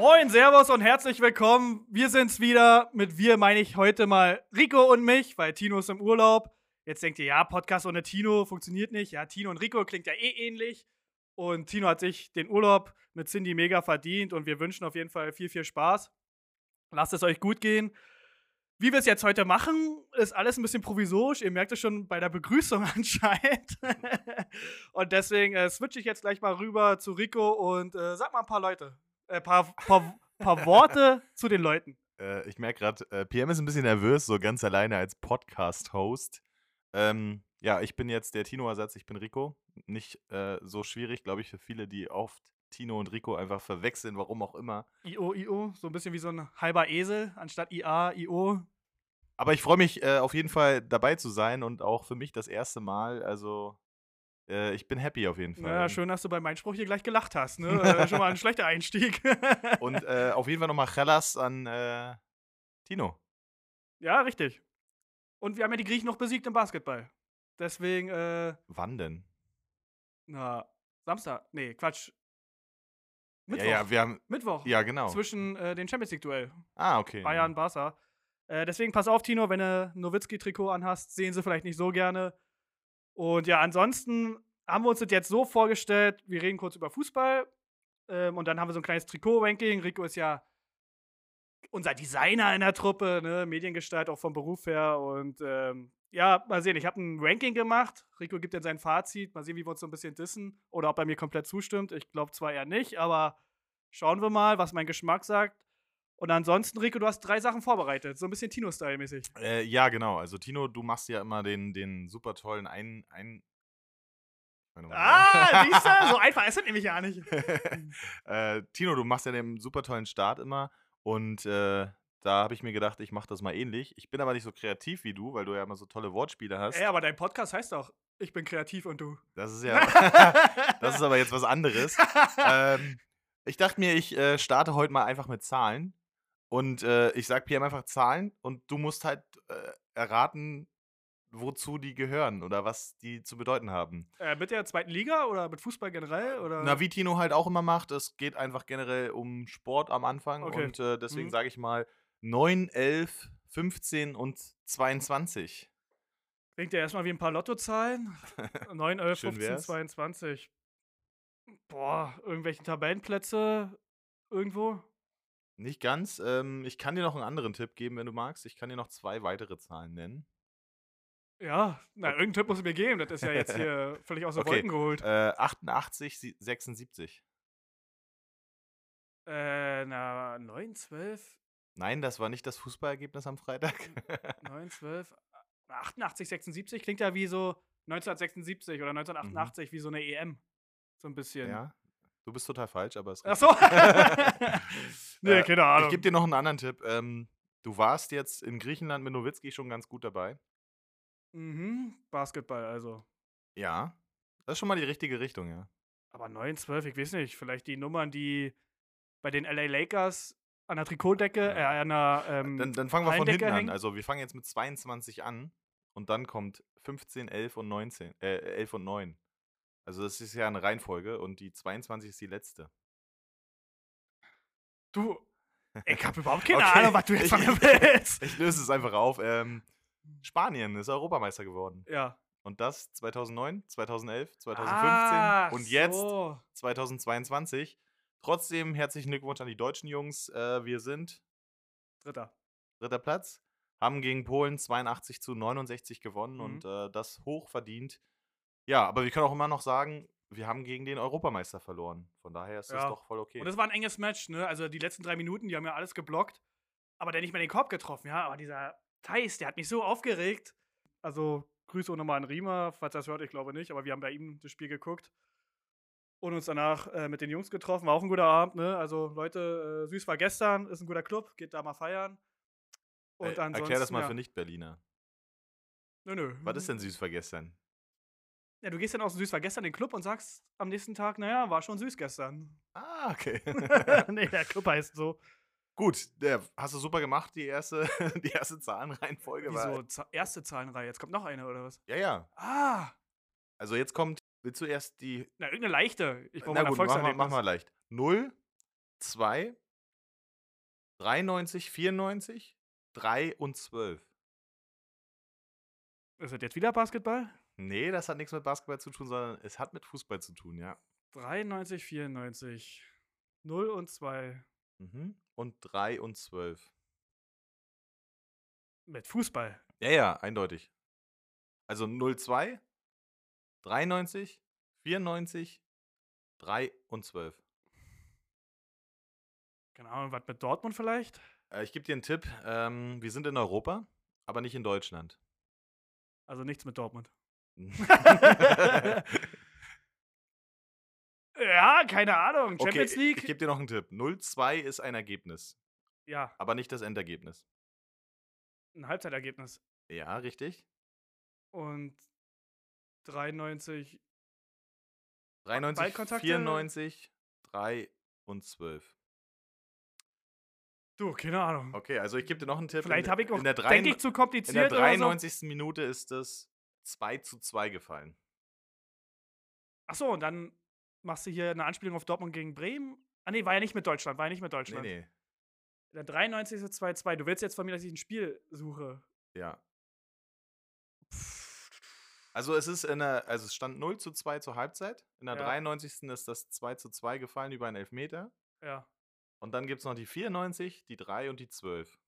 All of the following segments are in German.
Moin, Servus und herzlich willkommen. Wir sind's wieder. Mit wir meine ich heute mal Rico und mich, weil Tino ist im Urlaub. Jetzt denkt ihr, ja, Podcast ohne Tino funktioniert nicht. Ja, Tino und Rico klingt ja eh ähnlich. Und Tino hat sich den Urlaub mit Cindy mega verdient und wir wünschen auf jeden Fall viel, viel Spaß. Lasst es euch gut gehen. Wie wir es jetzt heute machen, ist alles ein bisschen provisorisch. Ihr merkt es schon bei der Begrüßung anscheinend. und deswegen äh, switche ich jetzt gleich mal rüber zu Rico und äh, sag mal ein paar Leute, äh, paar, paar, paar Worte zu den Leuten. Äh, ich merke gerade, äh, PM ist ein bisschen nervös, so ganz alleine als Podcast-Host. Ähm, ja, ich bin jetzt der Tino-Ersatz, ich bin Rico. Nicht äh, so schwierig, glaube ich, für viele, die oft Tino und Rico einfach verwechseln, warum auch immer. IO, IO, so ein bisschen wie so ein halber Esel, anstatt IA, IO. Aber ich freue mich äh, auf jeden Fall dabei zu sein und auch für mich das erste Mal. Also, äh, ich bin happy auf jeden Fall. Ja, schön, dass du bei meinem Spruch hier gleich gelacht hast. Ne? äh, schon mal ein schlechter Einstieg. und äh, auf jeden Fall nochmal Chelas an äh, Tino. Ja, richtig. Und wir haben ja die Griechen noch besiegt im Basketball. Deswegen, äh. Wann denn? Na, Samstag. Nee, Quatsch. Mittwoch. Ja, ja, wir haben. Mittwoch. Ja, genau. Zwischen äh, den Champions League-Duell. Ah, okay. Bayern, Barca. Äh, deswegen pass auf, Tino, wenn du Nowitzki-Trikot anhast, sehen sie vielleicht nicht so gerne. Und ja, ansonsten haben wir uns das jetzt so vorgestellt, wir reden kurz über Fußball. Ähm, und dann haben wir so ein kleines Trikot-Ranking. Rico ist ja unser Designer in der Truppe, ne? Mediengestalt auch vom Beruf her. Und ähm, ja, mal sehen, ich habe ein Ranking gemacht. Rico gibt dann sein Fazit. Mal sehen, wie wir uns so ein bisschen dissen oder ob er mir komplett zustimmt. Ich glaube zwar eher nicht, aber schauen wir mal, was mein Geschmack sagt. Und ansonsten, Rico, du hast drei Sachen vorbereitet, so ein bisschen Tino-Style-mäßig. Äh, ja, genau. Also, Tino, du machst ja immer den, den super tollen ein, ein Ah, siehst du? So einfach ist das nämlich ja nicht. äh, Tino, du machst ja den super tollen Start immer und äh, da habe ich mir gedacht, ich mache das mal ähnlich. Ich bin aber nicht so kreativ wie du, weil du ja immer so tolle Wortspiele hast. Ey, aber dein Podcast heißt doch, ich bin kreativ und du. Das ist ja, das ist aber jetzt was anderes. ähm, ich dachte mir, ich äh, starte heute mal einfach mit Zahlen. Und äh, ich sag PM einfach Zahlen und du musst halt äh, erraten, wozu die gehören oder was die zu bedeuten haben. Äh, mit der zweiten Liga oder mit Fußball generell? Oder? Na, wie Tino halt auch immer macht, es geht einfach generell um Sport am Anfang okay. und äh, deswegen mhm. sage ich mal 9, 11, 15 und 22. Klingt ja erstmal wie ein paar Lottozahlen. 9, 11, 15, wär's. 22. Boah, irgendwelche Tabellenplätze irgendwo? Nicht ganz. Ähm, ich kann dir noch einen anderen Tipp geben, wenn du magst. Ich kann dir noch zwei weitere Zahlen nennen. Ja, na, irgendeinen Tipp muss ich mir geben. Das ist ja jetzt hier völlig aus den okay. Wolken geholt. Äh, 88, 76. Äh, na, 9, 12. Nein, das war nicht das Fußballergebnis am Freitag. 9, 12, 88, 76 klingt ja wie so 1976 oder 1988 mhm. wie so eine EM. So ein bisschen. Ja, du bist total falsch, aber es Ach so. nee, äh, keine Ahnung. Ich gebe dir noch einen anderen Tipp. Ähm, du warst jetzt in Griechenland mit Nowitzki schon ganz gut dabei. Mhm, Basketball also. Ja, das ist schon mal die richtige Richtung, ja. Aber 9, 12, ich weiß nicht. Vielleicht die Nummern, die bei den LA Lakers an der Trikotdecke, äh, an der. Ähm, dann, dann fangen wir von hinten hängen. an. Also, wir fangen jetzt mit 22 an und dann kommt 15, 11 und 19, äh, 11 und 9. Also, das ist ja eine Reihenfolge und die 22 ist die letzte. Du, ich habe überhaupt keine okay. Ahnung, was du jetzt von mir willst. Ich löse es einfach auf. Ähm, Spanien ist Europameister geworden. Ja. Und das 2009, 2011, 2015 ah, und jetzt so. 2022. Trotzdem herzlichen Glückwunsch an die deutschen Jungs. Äh, wir sind Dritter. Dritter Platz. Haben gegen Polen 82 zu 69 gewonnen mhm. und äh, das hoch verdient. Ja, aber wir können auch immer noch sagen, wir haben gegen den Europameister verloren. Von daher ist das doch voll okay. Und das war ein enges Match, ne? Also die letzten drei Minuten, die haben ja alles geblockt, aber der nicht mehr den Korb getroffen, ja. Aber dieser Thais, der hat mich so aufgeregt. Also Grüße auch nochmal an Riemer, falls er das hört, ich glaube nicht, aber wir haben bei ihm das Spiel geguckt und uns danach äh, mit den Jungs getroffen. War auch ein guter Abend, ne? Also Leute, äh, süß war gestern, ist ein guter Club, geht da mal feiern. Und äh, Erklär das mal ja. für Nicht-Berliner. Nö, nö. Was ist denn süß war gestern? Ja, du gehst dann aus Süß war gestern in den Club und sagst am nächsten Tag, naja, war schon süß gestern. Ah, okay. nee, der Club heißt so. Gut, der, hast du super gemacht, die erste, die erste Zahlenreihenfolge. Wieso? War, erste Zahlenreihe, jetzt kommt noch eine, oder was? Ja, ja. Ah. Also jetzt kommt, willst du erst die. Na, irgendeine leichte. Ich brauche mal gut, mach, mal, mach mal leicht. 0, 2, 93, 94, 3 und 12. Ist das jetzt wieder Basketball? Nee, das hat nichts mit Basketball zu tun, sondern es hat mit Fußball zu tun, ja. 93, 94. 0 und 2. Mhm. Und 3 und 12. Mit Fußball. Ja, ja, eindeutig. Also 02, 93, 94, 3 und 12. Keine Ahnung, was mit Dortmund vielleicht? Äh, ich gebe dir einen Tipp. Ähm, wir sind in Europa, aber nicht in Deutschland. Also nichts mit Dortmund. Okay, Ja, keine Ahnung. Champions ich, League? ich gebe dir noch einen Tipp. 02 ist ein Ergebnis, ja, aber nicht das Endergebnis. ein Halbzeitergebnis. Ja, richtig. Und 93. 93, Ballkontakte? 94, 3 und 12. Du, keine Ahnung. Okay, also ich gebe dir noch einen Tipp. Vielleicht In- habe ich auch, in der, denke ich, zu in der kompliziert oder so. 93. Minute ist es 2 zu 2 gefallen. Achso, und dann machst du hier eine Anspielung auf Dortmund gegen Bremen. Ah, nee, war ja nicht mit Deutschland, war ja nicht mit Nee, Deutschland. nee. In der 93. 2-2. Du willst jetzt von mir, dass ich ein Spiel suche. Ja. Also es ist in der, also es stand 0 zu 2 zur Halbzeit. In der Ja. 93. ist das 2 zu 2 gefallen über einen Elfmeter. Ja. Und dann gibt es noch die 94, die 3 und die 12.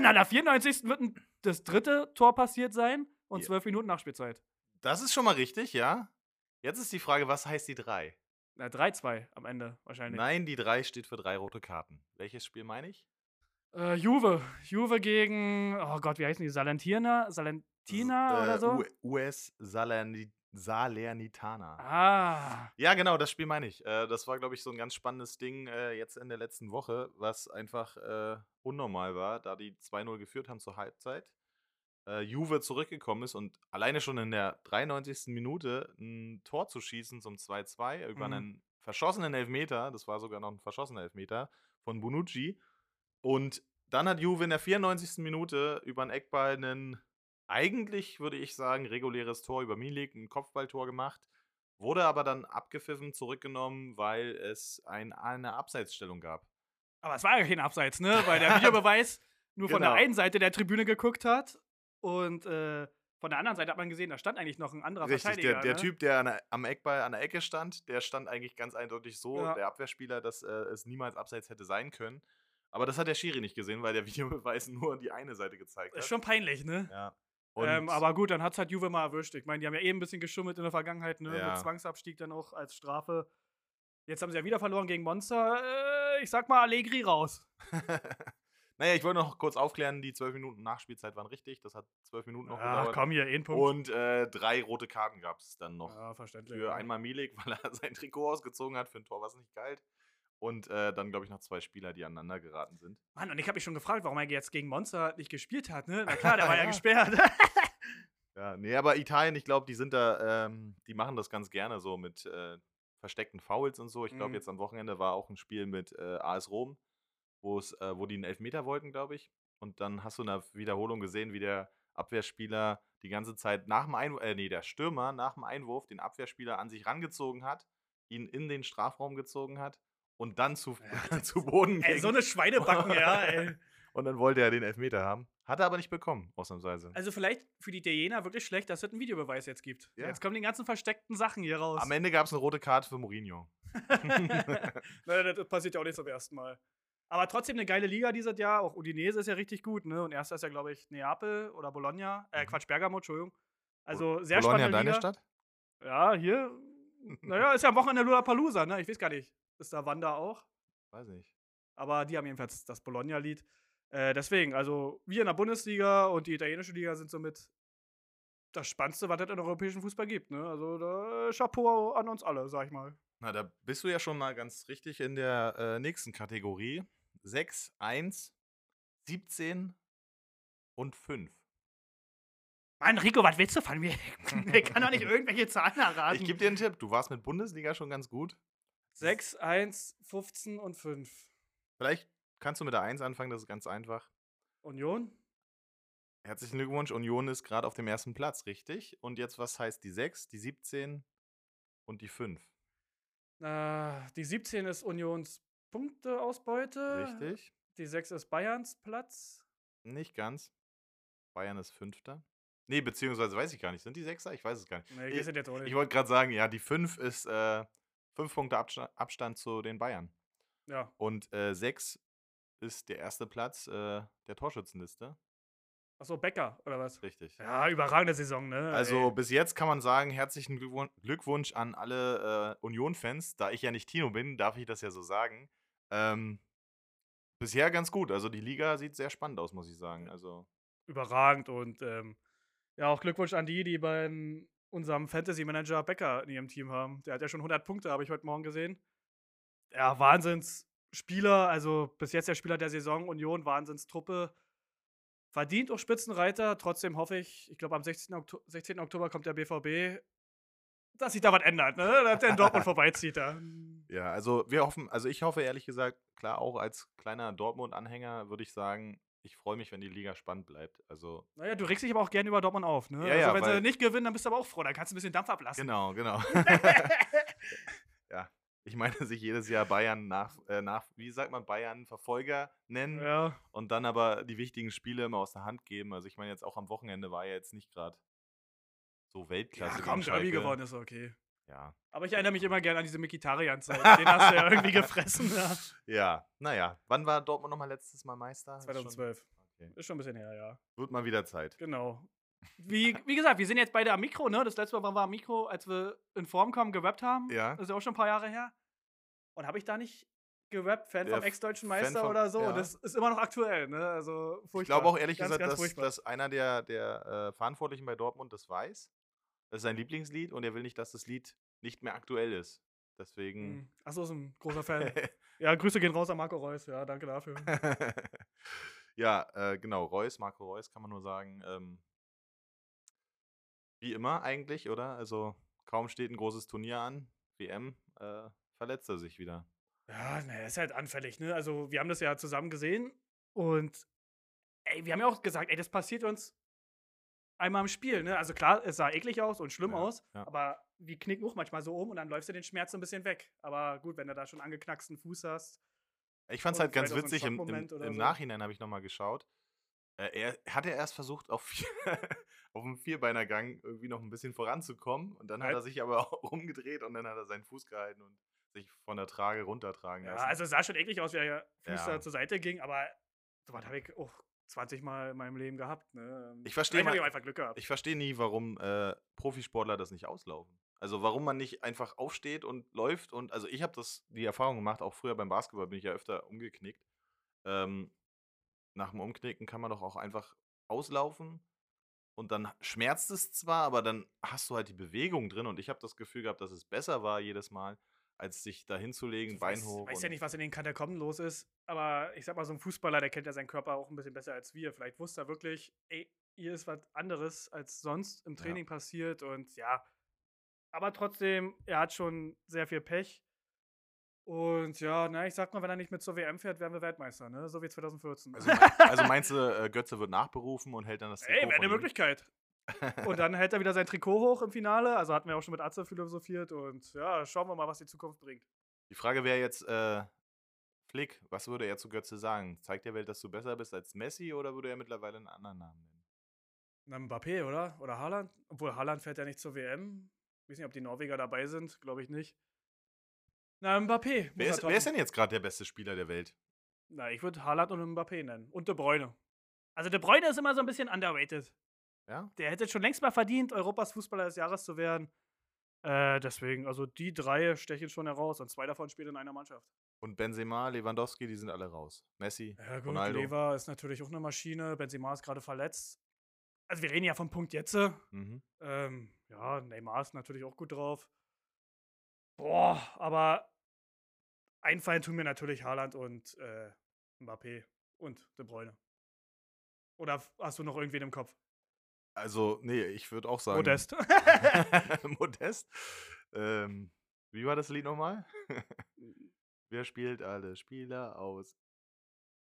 Na, der 94. wird ein, das dritte Tor passiert sein und Ja. zwölf Minuten Nachspielzeit. Das ist schon mal richtig, ja. Jetzt ist die Frage, was heißt die 3? Na, 3-2 am Ende wahrscheinlich. Nein, die 3 steht für drei rote Karten. Welches Spiel meine ich? Äh, Juve. Juve gegen, oh Gott, wie heißen die? Salentina? Salentina S- oder äh, so? U- US Salerni Salernitana. ah. Ja, genau, das Spiel meine ich. Äh, das war, glaube ich, so ein ganz spannendes Ding äh, jetzt in der letzten Woche, was einfach äh, unnormal war, da die 2-0 geführt haben zur Halbzeit. Juve zurückgekommen ist und alleine schon in der 93. Minute ein Tor zu schießen zum 2-2 über Mhm. einen verschossenen Elfmeter, das war sogar noch ein verschossener Elfmeter von Bonucci. Und dann hat Juve in der 94. Minute über einen Eckball einen, eigentlich würde ich sagen, reguläres Tor über Milik, ein Kopfballtor gemacht. Wurde aber dann abgepfiffen, zurückgenommen, weil es ein, eine Abseitsstellung gab. Aber es war ja kein Abseits, ne? Weil der Videobeweis nur von der Genau. einen Seite der Tribüne geguckt hat und äh, von der anderen Seite hat man gesehen, da stand eigentlich noch ein anderer Richtig, Verteidiger. der, der ne? Typ, der an der, am Eckball an der Ecke stand, der stand eigentlich ganz eindeutig so, Ja. der Abwehrspieler, dass äh, es niemals abseits hätte sein können. Aber das hat der Schiri nicht gesehen, weil der Videobeweis nur die eine Seite gezeigt hat. Ist schon peinlich, ne? ja. Ähm, aber gut, dann hat es halt Juve mal erwischt. Ich meine, die haben ja eben ein bisschen geschummelt in der Vergangenheit, ne? Ja. Mit Zwangsabstieg dann auch als Strafe. Jetzt haben sie ja wieder verloren gegen Monster. Äh, ich sag mal Allegri raus. naja, ich wollte noch kurz aufklären, die zwölf Minuten Nachspielzeit waren richtig. Das hat zwölf Minuten noch Ach gedauert. komm hier, ein Punkt. Und äh, drei rote Karten gab es dann noch. ja, verständlich. Für ja. einmal Milik, weil er sein Trikot ausgezogen hat, für ein Tor, was nicht galt. Und äh, dann, glaube ich, noch zwei Spieler, die aneinander geraten sind. Mann, und ich habe mich schon gefragt, warum er jetzt gegen Monster nicht gespielt hat, ne? Na klar, der war ja Ja. gesperrt. Ja, nee, aber Italien, ich glaube, die sind da, ähm, die machen das ganz gerne so mit äh, versteckten Fouls und so. Ich glaube, Mhm. jetzt am Wochenende war auch ein Spiel mit äh, AS Rom, äh, wo die einen Elfmeter wollten, glaube ich. Und dann hast du in der Wiederholung gesehen, wie der Abwehrspieler die ganze Zeit nach dem Einwurf, äh, nee, der Stürmer nach dem Einwurf den Abwehrspieler an sich rangezogen hat, ihn in den Strafraum gezogen hat und dann zu, zu Boden ey, ging. so eine Schweinebacken, ja, ey. und dann wollte er den Elfmeter haben. Hat er aber nicht bekommen, ausnahmsweise. Also vielleicht für die Italiener wirklich schlecht, dass es einen Videobeweis jetzt gibt. Ja. Jetzt kommen die ganzen versteckten Sachen hier raus. Am Ende gab es eine rote Karte für Mourinho. Naja, das passiert ja auch nicht zum ersten Mal. Aber trotzdem eine geile Liga dieses Jahr. Auch Udinese ist ja richtig gut, ne? Und erster ist ja, glaube ich, Neapel oder Bologna. Äh, Mhm. Quatsch, Bergamo, Entschuldigung. Also sehr Bologna, spannende deine Liga. Stadt? Ja, hier. Naja, ist ja am Wochenende Lollapalooza, ne? Ich weiß gar nicht. Ist da Wanda auch? Weiß nicht. Aber die haben jedenfalls das Bologna-Lied. Äh, deswegen, also wir in der Bundesliga und die italienische Liga sind somit das Spannendste, was es in europäischen Fußball gibt. Ne? Also da, Chapeau an uns alle, sag ich mal. Na, da bist du ja schon mal ganz richtig in der äh, nächsten Kategorie. 6, 1, 17 und 5. Mann, Rico, was willst du von mir? ich kann doch nicht irgendwelche Zahlen erraten. Ich gebe dir einen Tipp. Du warst mit Bundesliga schon ganz gut. 6, 1, 15 und 5. Vielleicht kannst du mit der 1 anfangen, das ist ganz einfach. Union? Herzlichen Glückwunsch. Union ist gerade auf dem ersten Platz, richtig? Und jetzt, was heißt die 6, die 17 und die 5? Äh, die 17 ist Unions Punkteausbeute. Richtig. Die 6 ist Bayerns Platz. Nicht ganz. Bayern ist Fünfter. Nee, beziehungsweise weiß ich gar nicht. Sind die Sechser? Ich weiß es gar nicht. Nee, Ich- auch nicht. Ich wollte gerade sagen, ja, die 5 ist äh, 5 Punkte Absta Abstand zu den Bayern. ja. Und äh, 6 ist der erste Platz äh, der Torschützenliste. Achso, Becker, oder was? Richtig. Ja, überragende Saison, ne? Also Ey. bis jetzt kann man sagen, herzlichen Glückwun- Glückwunsch an alle äh, Union-Fans. Da ich ja nicht Tino bin, darf ich das ja so sagen. Ähm, bisher ganz gut. Also die Liga sieht sehr spannend aus, muss ich sagen. Also überragend und ähm, ja, auch Glückwunsch an die, die bei unserem Fantasy-Manager Becker in ihrem Team haben. Der hat ja schon 100 Punkte, habe ich heute Morgen gesehen. Ja, Wahnsinnsspieler, also bis jetzt der Spieler der Saison, Union, Wahnsinnstruppe. Verdient auch Spitzenreiter, trotzdem hoffe ich, ich glaube am 16. Oktober, 16. Oktober kommt der BVB, dass sich da was ändert, ne? dass der in Dortmund vorbeizieht da. ja, also wir hoffen, also ich hoffe ehrlich gesagt, klar auch als kleiner Dortmund-Anhänger würde ich sagen, ich freue mich, wenn die Liga spannend bleibt. Also Naja, du regst dich aber auch gerne über Dortmund auf, ne? Ja, also ja, wenn sie weil- nicht gewinnen, dann bist du aber auch froh, dann kannst du ein bisschen Dampf ablassen. genau, genau. ja, ich meine, sich jedes Jahr Bayern nach, äh, nach wie sagt man, Bayern Verfolger nennen. ja. und dann aber die wichtigen Spiele immer aus der Hand geben. Also ich meine, jetzt auch am Wochenende war ja jetzt nicht gerade so Weltklasse. Ja, komm, Derby gewonnen ist okay. Ja. Aber ich erinnere mich immer gerne an diese Mikitarian-Zeit. Den hast du ja irgendwie gefressen. Ja. ja, naja. Wann war Dortmund nochmal letztes Mal Meister? Ist schon- 2012. Okay. Ist schon ein bisschen her, ja. Wird mal wieder Zeit. Genau. Wie, wie gesagt, wir sind jetzt beide am Mikro, ne? Das letzte Mal waren wir am Mikro, als wir in Form kommen, gerappt haben. Ja. Das ist ja auch schon ein paar Jahre her. Und habe ich da nicht gerappt, Fan Der vom ex-deutschen Meister vom- oder so? ja. Das ist immer noch aktuell, ne? Also furchtbar. Ich glaube auch ehrlich Ganz, gesagt, ganz dass, dass einer der, der äh, Verantwortlichen bei Dortmund das weiß. Das ist sein Lieblingslied und er will nicht, dass das Lied nicht mehr aktuell ist. Deswegen. Mhm. Achso, ist ein großer Fan. ja, Grüße gehen raus an Marco Reus. Ja, danke dafür. ja, äh, genau, Reus, Marco Reus kann man nur sagen. Ähm, wie immer eigentlich, oder? Also kaum steht ein großes Turnier an, WM, äh, verletzt er sich wieder. Ja, ne, ist halt anfällig, ne? Also, wir haben das ja zusammen gesehen und ey, wir haben ja auch gesagt, ey, das passiert uns einmal im Spiel, ne? Also klar, es sah eklig aus und schlimm Ja, aus, ja. aber wir knicken auch manchmal so um und dann läufst du den Schmerz so ein bisschen weg. Aber gut, wenn du da schon angeknacksten Fuß hast. Ich fand es halt ganz so witzig, im, im, im so. Nachhinein habe ich nochmal geschaut. Äh, er hat er erst versucht, auf, vier, auf dem Vierbeinergang irgendwie noch ein bisschen voranzukommen und dann hat Halt. er sich aber auch rumgedreht und dann hat er seinen Fuß gehalten und sich von der Trage runtertragen Ja, lassen. also es sah schon eklig aus, wie der Fuß Ja. da zur Seite ging, aber sowas habe ich auch 20 Mal in meinem Leben gehabt, ne? Ich mal- ich auch einfach Glück gehabt. Ich verstehe nie, warum äh, Profisportler das nicht auslaufen. Also warum man nicht einfach aufsteht und läuft und also ich habe das die Erfahrung gemacht, auch früher beim Basketball bin ich ja öfter umgeknickt. Ähm, nach dem Umknicken kann man doch auch einfach auslaufen und dann schmerzt es zwar, aber dann hast du halt die Bewegung drin und ich habe das Gefühl gehabt, dass es besser war jedes Mal, als sich da hinzulegen, Ich Bein weiß, hoch. weiß und- ja nicht, was in den Katakomben los ist, aber ich sag mal, so ein Fußballer, der kennt ja seinen Körper auch ein bisschen besser als wir. Vielleicht wusste er wirklich, ey, hier ist was anderes, als sonst im Ja. Training passiert und ja. Aber trotzdem, er hat schon sehr viel Pech. Und ja, na, ich sag mal, wenn er nicht mit zur WM fährt, werden wir Weltmeister, ne? So wie 2014. Also, also meinst du, äh, Götze wird nachberufen und hält dann das ey, wäre eine? Möglichkeit. Und dann hält er wieder sein Trikot hoch im Finale. Also hatten wir auch schon mit Atze philosophiert. Und ja, schauen wir mal, was die Zukunft bringt. Die Frage wäre jetzt, äh, Flick, was würde er zu Götze sagen? Zeigt der Welt, dass du besser bist als Messi oder würde er mittlerweile einen anderen Namen nennen? Na, Mbappé, oder? Oder Haaland? Obwohl Haaland fährt ja nicht zur WM. Ich weiß nicht, ob die Norweger dabei sind. Glaube ich nicht. Na, Mbappé. Wer er ist, wer ist denn jetzt gerade der beste Spieler der Welt? Na, ich würde Haaland und Mbappé nennen. Und De Bruyne. Also De Bruyne ist immer so ein bisschen underrated. Ja? Der hätte schon längst mal verdient, Europas Fußballer des Jahres zu werden. Äh, deswegen, also die drei stechen schon heraus und zwei davon spielen in einer Mannschaft. Und Benzema, Lewandowski, die sind alle raus. Messi, Ja, gut, Ronaldo. Lever ist natürlich auch eine Maschine. Benzema ist gerade verletzt. Also wir reden ja vom Punkt jetzt. Mhm. Ähm, ja, Neymar ist natürlich auch gut drauf. Boah, aber einfallen tun mir natürlich Haaland und äh, Mbappé und De Bruyne. Oder hast du noch irgendwen im Kopf? Also, nee, ich würde auch sagen. Modest. Modest. Ähm, wie war das Lied nochmal? Wer spielt alle Spieler aus?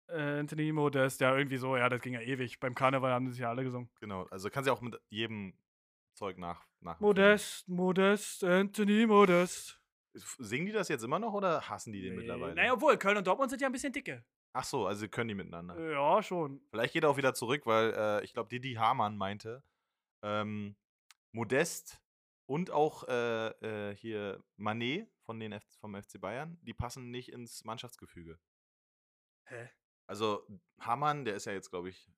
Anthony Modest, ja, irgendwie so, ja, das ging ja ewig. Beim Karneval haben das ja alle gesungen. Genau, also kannst ja auch mit jedem Zeug nach. nach Modest, Modest, Anthony Modest. Singen die das jetzt immer noch oder hassen die den Nee. mittlerweile? Naja, obwohl, Köln und Dortmund sind ja ein bisschen dicke. Ach so, also können die miteinander. Ja, schon. Vielleicht geht er auch wieder zurück, weil äh, ich glaube, Didi Hamann meinte, ähm, Modest und auch äh, äh, hier Manet von den F vom FC Bayern, die passen nicht ins Mannschaftsgefüge. Hä? Also Hamann, der ist ja jetzt, glaube ich,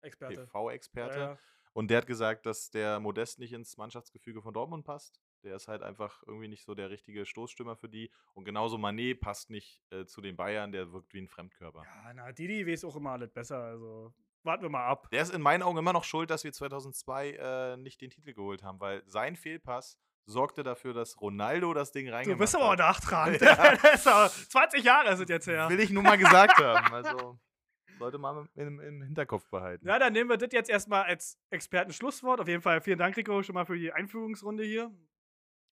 Experte. TV-Experte. Ja, ja. Und der hat gesagt, dass der Modest nicht ins Mannschaftsgefüge von Dortmund passt. Der ist halt einfach irgendwie nicht so der richtige Stoßstürmer für die. Und genauso Manet passt nicht äh, zu den Bayern, der wirkt wie ein Fremdkörper. Ja, na, Didi weiß auch immer alles besser. Also warten wir mal ab. Der ist in meinen Augen immer noch schuld, dass wir 2002 äh, nicht den Titel geholt haben, weil sein Fehlpass sorgte dafür, dass Ronaldo das Ding reingemacht Du bist aber auch hat. nachtragend. Ja. Das ist aber 20 Jahre sind jetzt her. Will ich nur mal gesagt haben. Also sollte man im, im Hinterkopf behalten. Ja, dann nehmen wir das jetzt erstmal als Expertenschlusswort. Auf jeden Fall vielen Dank, Rico, schon mal für die Einführungsrunde hier.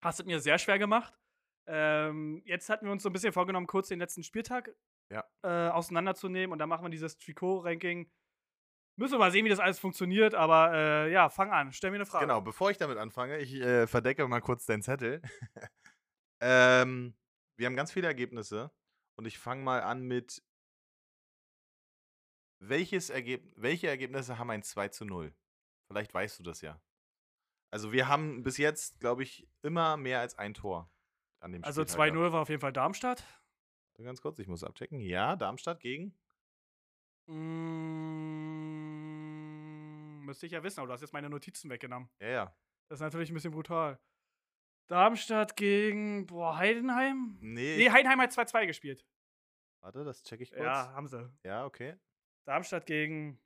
Hast es mir sehr schwer gemacht. Ähm, jetzt hatten wir uns so ein bisschen vorgenommen, kurz den letzten Spieltag Ja. äh, auseinanderzunehmen und dann machen wir dieses Trikot-Ranking. Müssen wir mal sehen, wie das alles funktioniert, aber äh, ja, fang an, stell mir eine Frage. Genau, bevor ich damit anfange, ich äh, verdecke mal kurz deinen Zettel. ähm, wir haben ganz viele Ergebnisse und ich fange mal an mit welches Ergeb welche Ergebnisse haben ein 2 zu 0? Vielleicht weißt du das ja. Also wir haben bis jetzt, glaube ich, immer mehr als ein Tor an dem Also Spieltag 2-0 gehabt. war auf jeden Fall Darmstadt. Ganz kurz, ich muss abchecken. Ja, Darmstadt gegen. Mm, müsste ich ja wissen, aber du hast jetzt meine Notizen weggenommen. Ja, ja. Das ist natürlich ein bisschen brutal. Darmstadt gegen boah, Heidenheim? Nee, Nee, Heidenheim hat 2-2 gespielt. warte, das checke ich kurz. Ja, haben sie. ja, okay. Darmstadt gegen.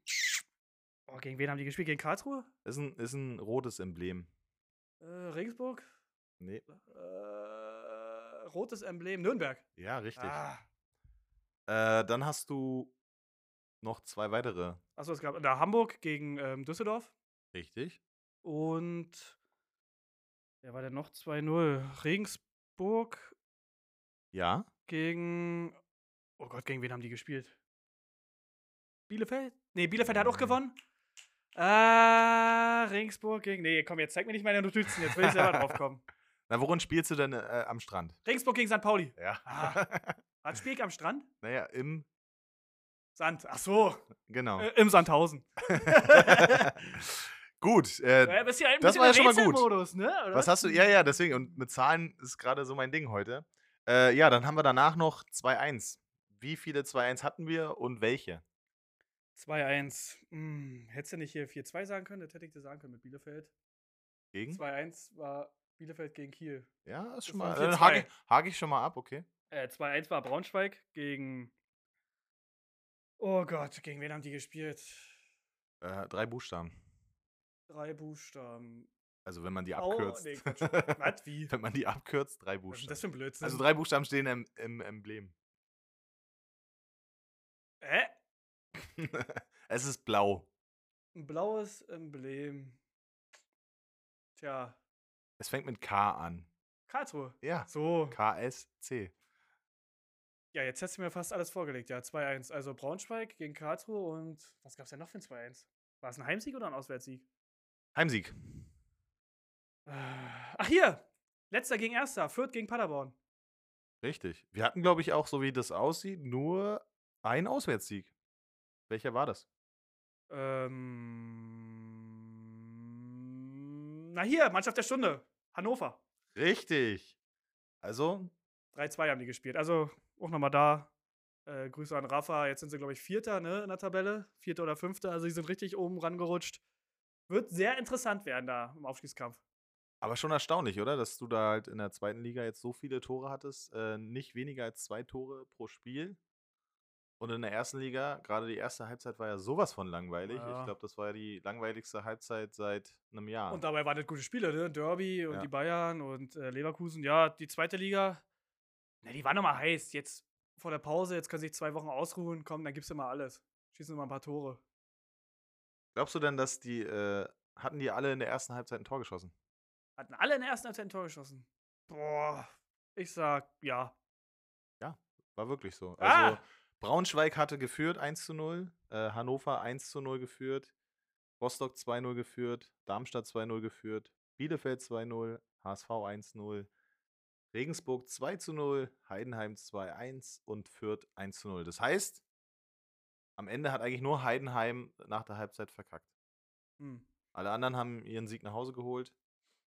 Oh, gegen wen haben die gespielt? Gegen Karlsruhe? Ist ein, ist ein rotes Emblem. Äh, Regensburg? Nee. Äh, rotes Emblem. Nürnberg. Ja, richtig. Ah. Äh, dann hast du noch zwei weitere. Achso, es gab da Hamburg gegen ähm, Düsseldorf. Richtig. Und. Wer war denn noch? 2-0. Regensburg Ja. gegen. Oh Gott, gegen wen haben die gespielt? Bielefeld? Nee, Bielefeld hat auch Nee. gewonnen. Ah, Regensburg gegen. Nee, komm, jetzt zeig mir nicht meine Notizen. Jetzt will ich selber drauf kommen. Na, worin spielst du denn äh, am Strand? Regensburg gegen St. Pauli. Ja. Ah. Hat Spiel am Strand? naja, im. Sand. Ach so, Genau. äh, im Sandhausen. gut. Äh, Ja, bist ja ein das war ja schon mal gut. Ne? Was hast du? Ja, ja, deswegen. Und mit Zahlen ist gerade so mein Ding heute. Äh, ja, dann haben wir danach noch 2-1. Wie viele 2-1 hatten wir und welche? 2-1. Hm, hättest du nicht hier 4-2 sagen können? Das hätte ich dir sagen können mit Bielefeld. Gegen? 2-1 war Bielefeld gegen Kiel. Ja, ist schon mal. 4-2. Dann hake ich, hake ich schon mal ab, okay. Äh, 2-1 war Braunschweig gegen. Oh Gott, gegen wen haben die gespielt? Äh, drei Buchstaben. Drei Buchstaben. Also wenn man die Au- abkürzt. nee. Was? Wie? wenn man die abkürzt, drei ist Buchstaben. das für ein Blödsinn? Also drei Buchstaben stehen im, im Emblem. Hä? es ist blau. Ein blaues Emblem. Tja, Es fängt mit K an. Karlsruhe. Ja. So. KSC. Ja, jetzt hast du mir fast alles vorgelegt. Ja, 2-1. Also Braunschweig gegen Karlsruhe und was gab es denn noch für ein 2-1? War es ein Heimsieg oder ein Auswärtssieg? Heimsieg. Äh, Ach hier! Letzter gegen Erster. Fürth gegen Paderborn. Richtig. Wir hatten, glaube ich, auch, so wie das aussieht, nur einen Auswärtssieg. Welcher war das? Ähm. Na hier, Mannschaft der Stunde. Hannover. Richtig. Also, 3-2 haben die gespielt. Also auch nochmal da. Äh, Grüße an Rafa. Jetzt sind sie, glaube ich, Vierter ne, in der Tabelle. Vierter oder Fünfter. Also, sie sind richtig oben rangerutscht. Wird sehr interessant werden da im Aufstiegskampf. aber schon erstaunlich, oder? Dass du da halt in der zweiten Liga jetzt so viele Tore hattest. Äh, nicht weniger als zwei Tore pro Spiel. Und in der ersten Liga, gerade die erste Halbzeit war ja sowas von langweilig. Ja. Ich glaube, das war ja die langweiligste Halbzeit seit einem Jahr. Und dabei waren das gute Spiele, ne? Derby und Ja. die Bayern und äh, Leverkusen. Ja, die zweite Liga, na, die war nochmal heiß. Jetzt vor der Pause, jetzt können sich zwei Wochen ausruhen. Komm, dann gibt's immer alles. Schießen wir mal ein paar Tore. Glaubst du denn, dass die, äh, hatten die alle in der ersten Halbzeit ein Tor geschossen? Hatten alle in der ersten Halbzeit ein Tor geschossen. Boah, ich sag ja. War wirklich so. Ah! Braunschweig hatte geführt 1 zu 0, äh, Hannover 1 zu 0 geführt, Rostock 2-0 geführt, Darmstadt 2-0 geführt, Bielefeld 2-0, HSV 1-0, Regensburg 2 zu 0, Heidenheim 2-1 und Fürth 1 zu 0. Das heißt, am Ende hat eigentlich nur Heidenheim nach der Halbzeit verkackt. Hm. Alle anderen haben ihren Sieg nach Hause geholt.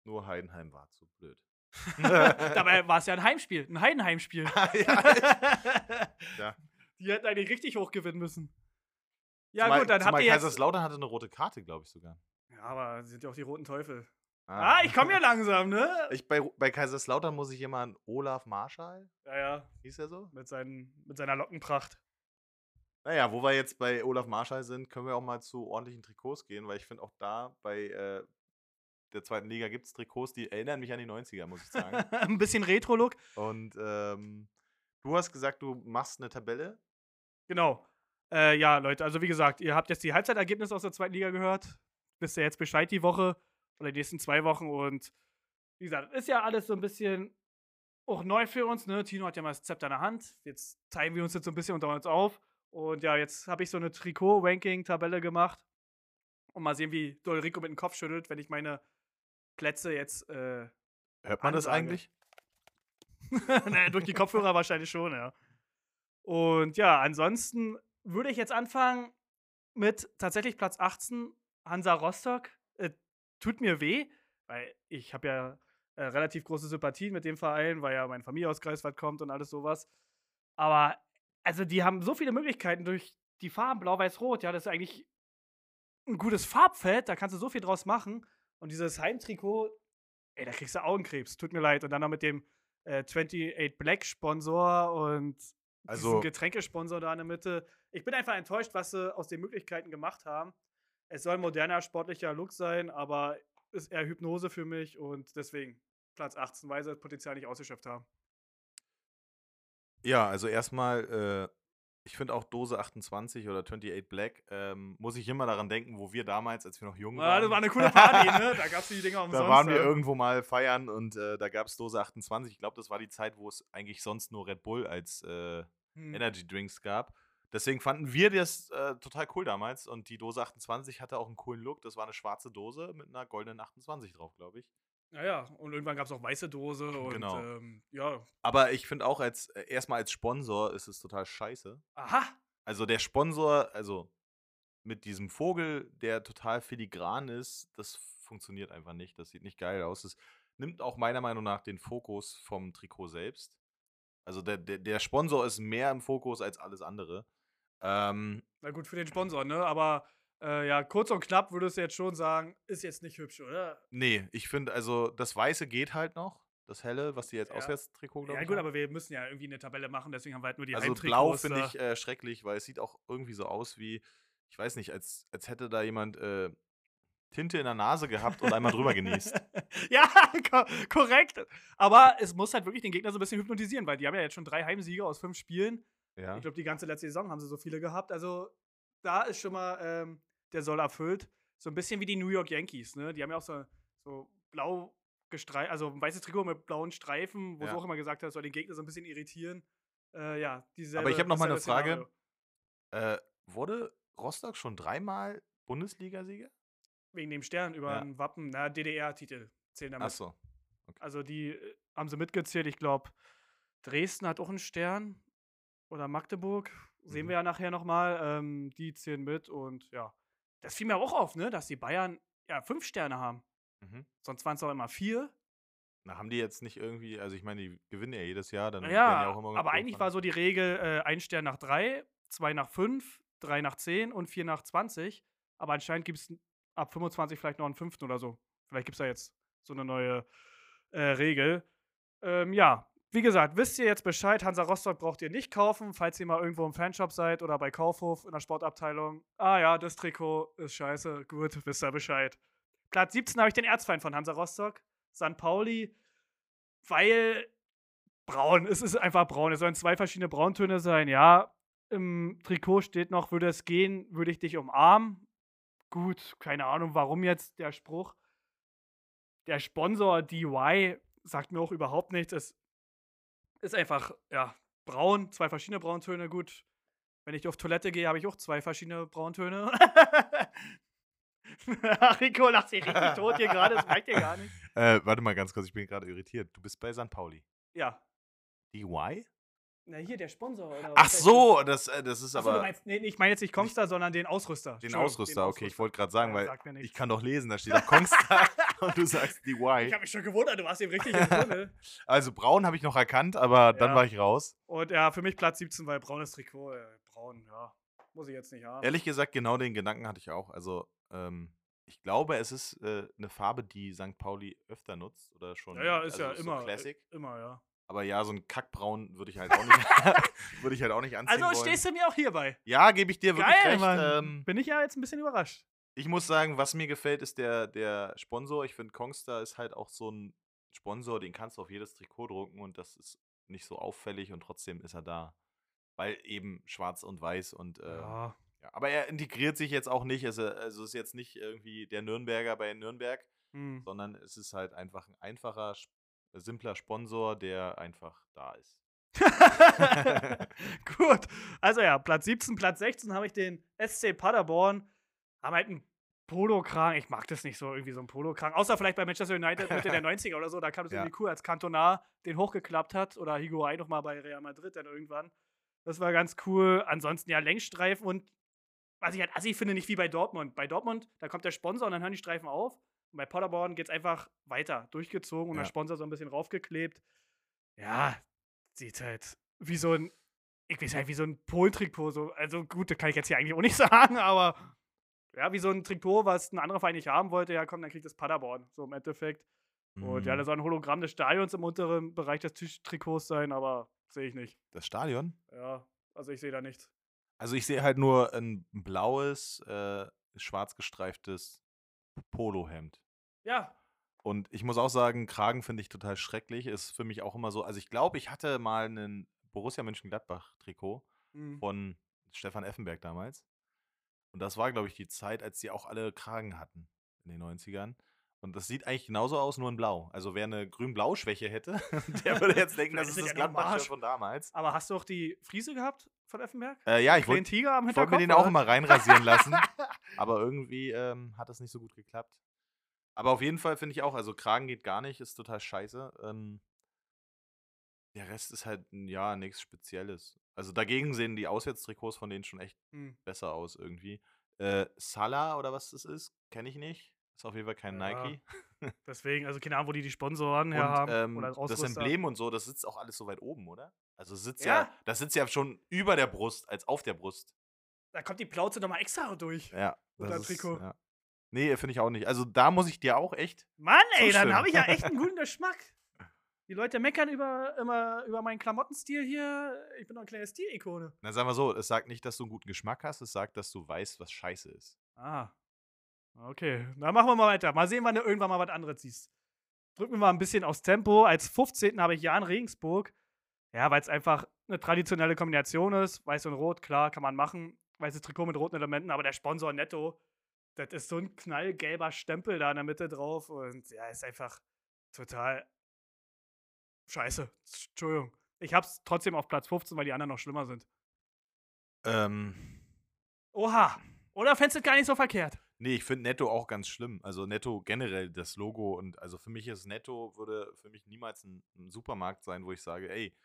Nur Heidenheim war zu blöd. Dabei war es ja ein Heimspiel, ein Heidenheimspiel. ja, ja. Die hätten eigentlich richtig hoch gewinnen müssen. Ja, zumal, gut, dann habt ihr. Kaiserslautern hatte eine rote Karte, glaube ich sogar. Ja, aber sind ja auch die roten Teufel. Ah, ich komme ja langsam, ne? Ich, bei, bei Kaiserslautern muss ich immer an Olaf Marschall. Ja, ja. Hieß er so? Mit, seinen, mit seiner Lockenpracht. Naja, wo wir jetzt bei Olaf Marschall sind, können wir auch mal zu ordentlichen Trikots gehen, weil ich finde auch da bei äh, der zweiten Liga gibt es Trikots, die erinnern mich an die 90er, muss ich sagen. Ein bisschen Retro-Look. Und ähm, du hast gesagt, du machst eine Tabelle. Genau. Äh, ja, Leute, also wie gesagt, ihr habt jetzt die Halbzeitergebnisse aus der zweiten Liga gehört. Wisst ihr jetzt Bescheid die Woche oder die nächsten zwei Wochen. Und wie gesagt, ist ja alles so ein bisschen auch neu für uns. Ne? Tino hat ja mal das Zepter in der Hand. Jetzt teilen wir uns jetzt so ein bisschen unter uns auf. Und ja, jetzt habe ich so eine Trikot-Ranking-Tabelle gemacht. Und mal sehen, wie doll Rico mit dem Kopf schüttelt, wenn ich meine Plätze jetzt. Äh, Hört man das Ansage. eigentlich? naja, durch die Kopfhörer wahrscheinlich schon, ja. Und ja, ansonsten würde ich jetzt anfangen mit tatsächlich Platz 18, Hansa Rostock. Äh, tut mir weh, weil ich habe ja äh, relativ große Sympathien mit dem Verein, weil ja mein Familie aus Greifswald kommt und alles sowas. Aber, also, die haben so viele Möglichkeiten durch die Farben Blau-Weiß-Rot. Ja, das ist eigentlich ein gutes Farbfeld, da kannst du so viel draus machen. Und dieses Heimtrikot, ey, da kriegst du Augenkrebs. Tut mir leid. Und dann noch mit dem äh, 28 Black Sponsor und Also- diesem Getränkesponsor da in der Mitte. Ich bin einfach enttäuscht, was sie aus den Möglichkeiten gemacht haben. Es soll ein moderner, sportlicher Look sein, aber ist eher Hypnose für mich und deswegen Platz 18, weil sie das Potenzial nicht ausgeschöpft haben. Ja, also erstmal, äh, ich finde auch Dose 28 oder 28 Black, ähm, muss ich immer daran denken, wo wir damals, als wir noch jung Ja, waren. das war eine coole Party, ne? Da gab es die Dinger umsonst. Da waren wir ja. irgendwo mal feiern und äh, da gab es Dose 28. Ich glaube, das war die Zeit, wo es eigentlich sonst nur Red Bull als äh, Hm. Energy Drinks gab. Deswegen fanden wir das äh, total cool damals und die Dose 28 hatte auch einen coolen Look. Das war eine schwarze Dose mit einer goldenen 28 drauf, glaube ich. Ja, ja. Und irgendwann gab es auch weiße Dose und Genau. ähm, ja. Aber ich finde auch, als äh, erstmal als Sponsor ist es total scheiße. Aha! Also der Sponsor, also mit diesem Vogel, der total filigran ist, das funktioniert einfach nicht. Das sieht nicht geil aus. Es nimmt auch meiner Meinung nach den Fokus vom Trikot selbst. Also der, der, der Sponsor ist mehr im Fokus als alles andere. Ähm, Na gut, für den Sponsor, ne? Aber äh, ja, kurz und knapp würdest du jetzt schon sagen, ist jetzt nicht hübsch, oder? nee, ich finde, also das Weiße geht halt noch. Das Helle, was die jetzt Ja. Auswärtstrikot, glaube Ja, ich. gut, haben. aber wir müssen ja irgendwie eine Tabelle machen, deswegen haben wir halt nur die Also blau finde ich äh, schrecklich, weil es sieht auch irgendwie so aus wie, ich weiß nicht, als, als hätte da jemand äh, Tinte in der Nase gehabt und einmal drüber genießt. ja, ko korrekt. Aber es muss halt wirklich den Gegner so ein bisschen hypnotisieren, weil die haben ja jetzt schon drei Heimsiege aus fünf Spielen. Ja. Ich glaube, die ganze letzte Saison haben sie so viele gehabt. Also da ist schon mal ähm, der Soll erfüllt. So ein bisschen wie die New York Yankees, ne? Die haben ja auch so, so blau gestreift, also ein weißes Trikot mit blauen Streifen, wo Ja. sie auch immer gesagt das soll den Gegner so ein bisschen irritieren. Äh, ja, dieselbe, Aber ich habe noch mal eine Frage. Äh, wurde Rostock schon dreimal Bundesliga-Sieger? Wegen dem Stern über Ja. ein Wappen, na, DDR-Titel zählen damit. Achso. Also die äh, haben sie mitgezählt. Ich glaube, Dresden hat auch einen Stern. Oder Magdeburg. Sehen Mhm. wir ja nachher nochmal. Ähm, die zählen mit. Und ja, das fiel mir auch auf, ne? dass die Bayern ja fünf Sterne haben. Mhm. Sonst waren es auch immer vier. Na, haben die jetzt nicht irgendwie, also ich meine, die gewinnen ja jedes Jahr, dann werden ja Ja, auch immer aber eigentlich war so die Regel äh, ein Stern nach drei, zwei nach fünf, drei nach zehn und vier nach 20. Aber anscheinend gibt es ab 25 vielleicht noch einen fünften oder so. Vielleicht gibt es da jetzt so eine neue äh, Regel. Ähm, ja, wie gesagt, wisst ihr jetzt Bescheid, Hansa Rostock braucht ihr nicht kaufen, falls ihr mal irgendwo im Fanshop seid oder bei Kaufhof in der Sportabteilung. Ah ja, das Trikot ist scheiße. Gut, wisst ihr Bescheid. Platz 17 habe ich den Erzfeind von Hansa Rostock, St. Pauli, weil braun, es ist einfach braun. Es sollen zwei verschiedene Brauntöne sein, ja. Im Trikot steht noch, würde es gehen, würde ich dich umarmen. Gut, keine Ahnung, warum jetzt der Spruch. Der Sponsor DY sagt mir auch überhaupt nichts. Es ist einfach, ja, braun, zwei verschiedene Brauntöne, gut. Wenn ich auf Toilette gehe, habe ich auch zwei verschiedene Brauntöne. Rico lacht sich richtig tot hier gerade, das merkt ihr gar nicht. Äh, warte mal ganz kurz, ich bin gerade irritiert. Du bist bei St. Pauli. Ja. DY? Na, hier der Sponsor. Oder Ach so, das, äh, das ist Ach so, aber meinst, nee, ich meine jetzt nicht Kongstar, sondern den Ausrüster. den Ausrüster. Okay, ich wollte gerade sagen, Ja, weil ich kann doch lesen, da steht auch Kongstar und du sagst Ich DY. habe mich schon gewundert, du warst eben richtig im Tunnel. Also braun habe ich noch erkannt, aber dann Ja. war ich raus. Und ja, für mich Platz 17, weil braunes Trikot. Äh, braun, ja. Muss ich jetzt nicht haben. Ehrlich gesagt, genau den Gedanken hatte ich auch. Also, ähm, ich glaube, es ist äh, eine Farbe, die St. Pauli öfter nutzt oder schon. ja, ja, ist also ja so immer. Classic. Äh, immer, ja. Aber ja, so ein Kackbraun würde ich halt auch nicht, würde ich halt auch nicht anziehen Also wollen. stehst du mir auch hierbei. ja, gebe ich dir wirklich Geil, recht. Mann. Ähm, Bin ich ja jetzt ein bisschen überrascht. ich muss sagen, was mir gefällt, ist der, der Sponsor. Ich finde, Kongstar ist halt auch so ein Sponsor, den kannst du auf jedes Trikot drucken und das ist nicht so auffällig und trotzdem ist er da. Weil eben schwarz und weiß und äh, ja. ja, aber er integriert sich jetzt auch nicht, also, also ist jetzt nicht irgendwie der Nürnberger bei Nürnberg, Hm. sondern es ist halt einfach ein einfacher, sp- simpler Sponsor, der einfach da ist. Gut. Also ja, Platz 17, Platz 16 habe ich den SC Paderborn. Haben halt einen Polokragen. Ich mag das nicht so, irgendwie so ein Polokragen. Außer vielleicht bei Manchester United Mitte der 90er oder so. Da kam es Ja. irgendwie cool, als Cantona den hochgeklappt hat. Oder Higuain nochmal bei Real Madrid dann irgendwann. Das war ganz cool. Ansonsten ja Längsstreifen und was ich halt assi finde, nicht wie bei Dortmund. Bei Dortmund, da kommt der Sponsor und dann hören die Streifen auf. Und bei Paderborn geht es einfach weiter, durchgezogen und Ja. der Sponsor so ein bisschen raufgeklebt. Ja, sieht halt wie so ein, ich weiß halt, wie so ein Pol-Trikot. So. Also gut, das kann ich jetzt hier eigentlich auch nicht sagen, aber ja, wie so ein Trikot, was ein anderer Verein nicht haben wollte, ja komm, dann kriegt das Paderborn, so im Endeffekt. Und ja, Mhm. da soll ein Hologramm des Stadions im unteren Bereich des Tischtrikots sein, aber sehe ich nicht. Das Stadion? Ja, also ich sehe da nichts. Also ich sehe halt nur ein blaues, äh, schwarz gestreiftes Polohemd. Ja, Und ich muss auch sagen, Kragen finde ich total schrecklich. Ist für mich auch immer so. Also ich glaube, ich hatte mal ein Borussia Mönchengladbach-Trikot hm. von Stefan Effenberg damals. Und das war, glaube ich, die Zeit, als die auch alle Kragen hatten in den 90ern. Und das sieht eigentlich genauso aus, nur in Blau. Also wer eine Grün-Blau-Schwäche hätte, der würde jetzt denken, das ist das Gladbach von damals. Aber hast du auch die Friese gehabt von Effenberg? Äh, ja, ich wollte Hinterkopf? mir den auch immer reinrasieren lassen. aber irgendwie ähm, hat das nicht so gut geklappt. Aber auf jeden Fall finde ich auch, also Kragen geht gar nicht, ist total scheiße. Ähm, der Rest ist halt, ja, nichts Spezielles. Also dagegen sehen die Auswärtstrikots von denen schon echt Hm. besser aus irgendwie. Äh, Salah oder was das ist, kenne ich nicht. Ist auf jeden Fall kein Ja, Nike. Deswegen, also keine Ahnung, wo die die Sponsoren her Und haben. ähm, oder das. Emblem und so, das sitzt auch alles so weit oben, oder? Also sitzt Ja. ja, das sitzt ja schon über der Brust als auf der Brust. Da kommt die Plauze nochmal extra durch. Ja. Das Trikot. Ist, ja. Nee, finde ich auch nicht. Also da muss ich dir auch echt. Mann, ey, dann Zustimmen. habe ich ja echt einen guten Geschmack. Die Leute meckern über, immer über meinen Klamottenstil hier. Ich bin doch eine kleine Stilikone. Na, sagen wir so, es sagt nicht, dass du einen guten Geschmack hast, es sagt, dass du weißt, was scheiße ist. Ah. Okay, dann machen wir mal weiter. Mal sehen, wann du irgendwann mal was anderes siehst. Drücken wir mal ein bisschen aufs Tempo. Als 15. habe ich Jan Regensburg. Ja, weil es einfach eine traditionelle Kombination ist. Weiß und Rot, klar, kann man machen. Weißes Trikot mit roten Elementen, aber der Sponsor Netto, das ist so ein knallgelber Stempel da in der Mitte drauf. Und ja, ist einfach total scheiße. Entschuldigung. Ich hab's trotzdem auf Platz 15, weil die anderen noch schlimmer sind. Ähm, Oha. Oder fändest du gar nicht so verkehrt? nee, ich finde Netto auch ganz schlimm. Also Netto generell, das Logo und also für mich ist Netto, würde für mich niemals ein, ein Supermarkt sein, wo ich sage, ey,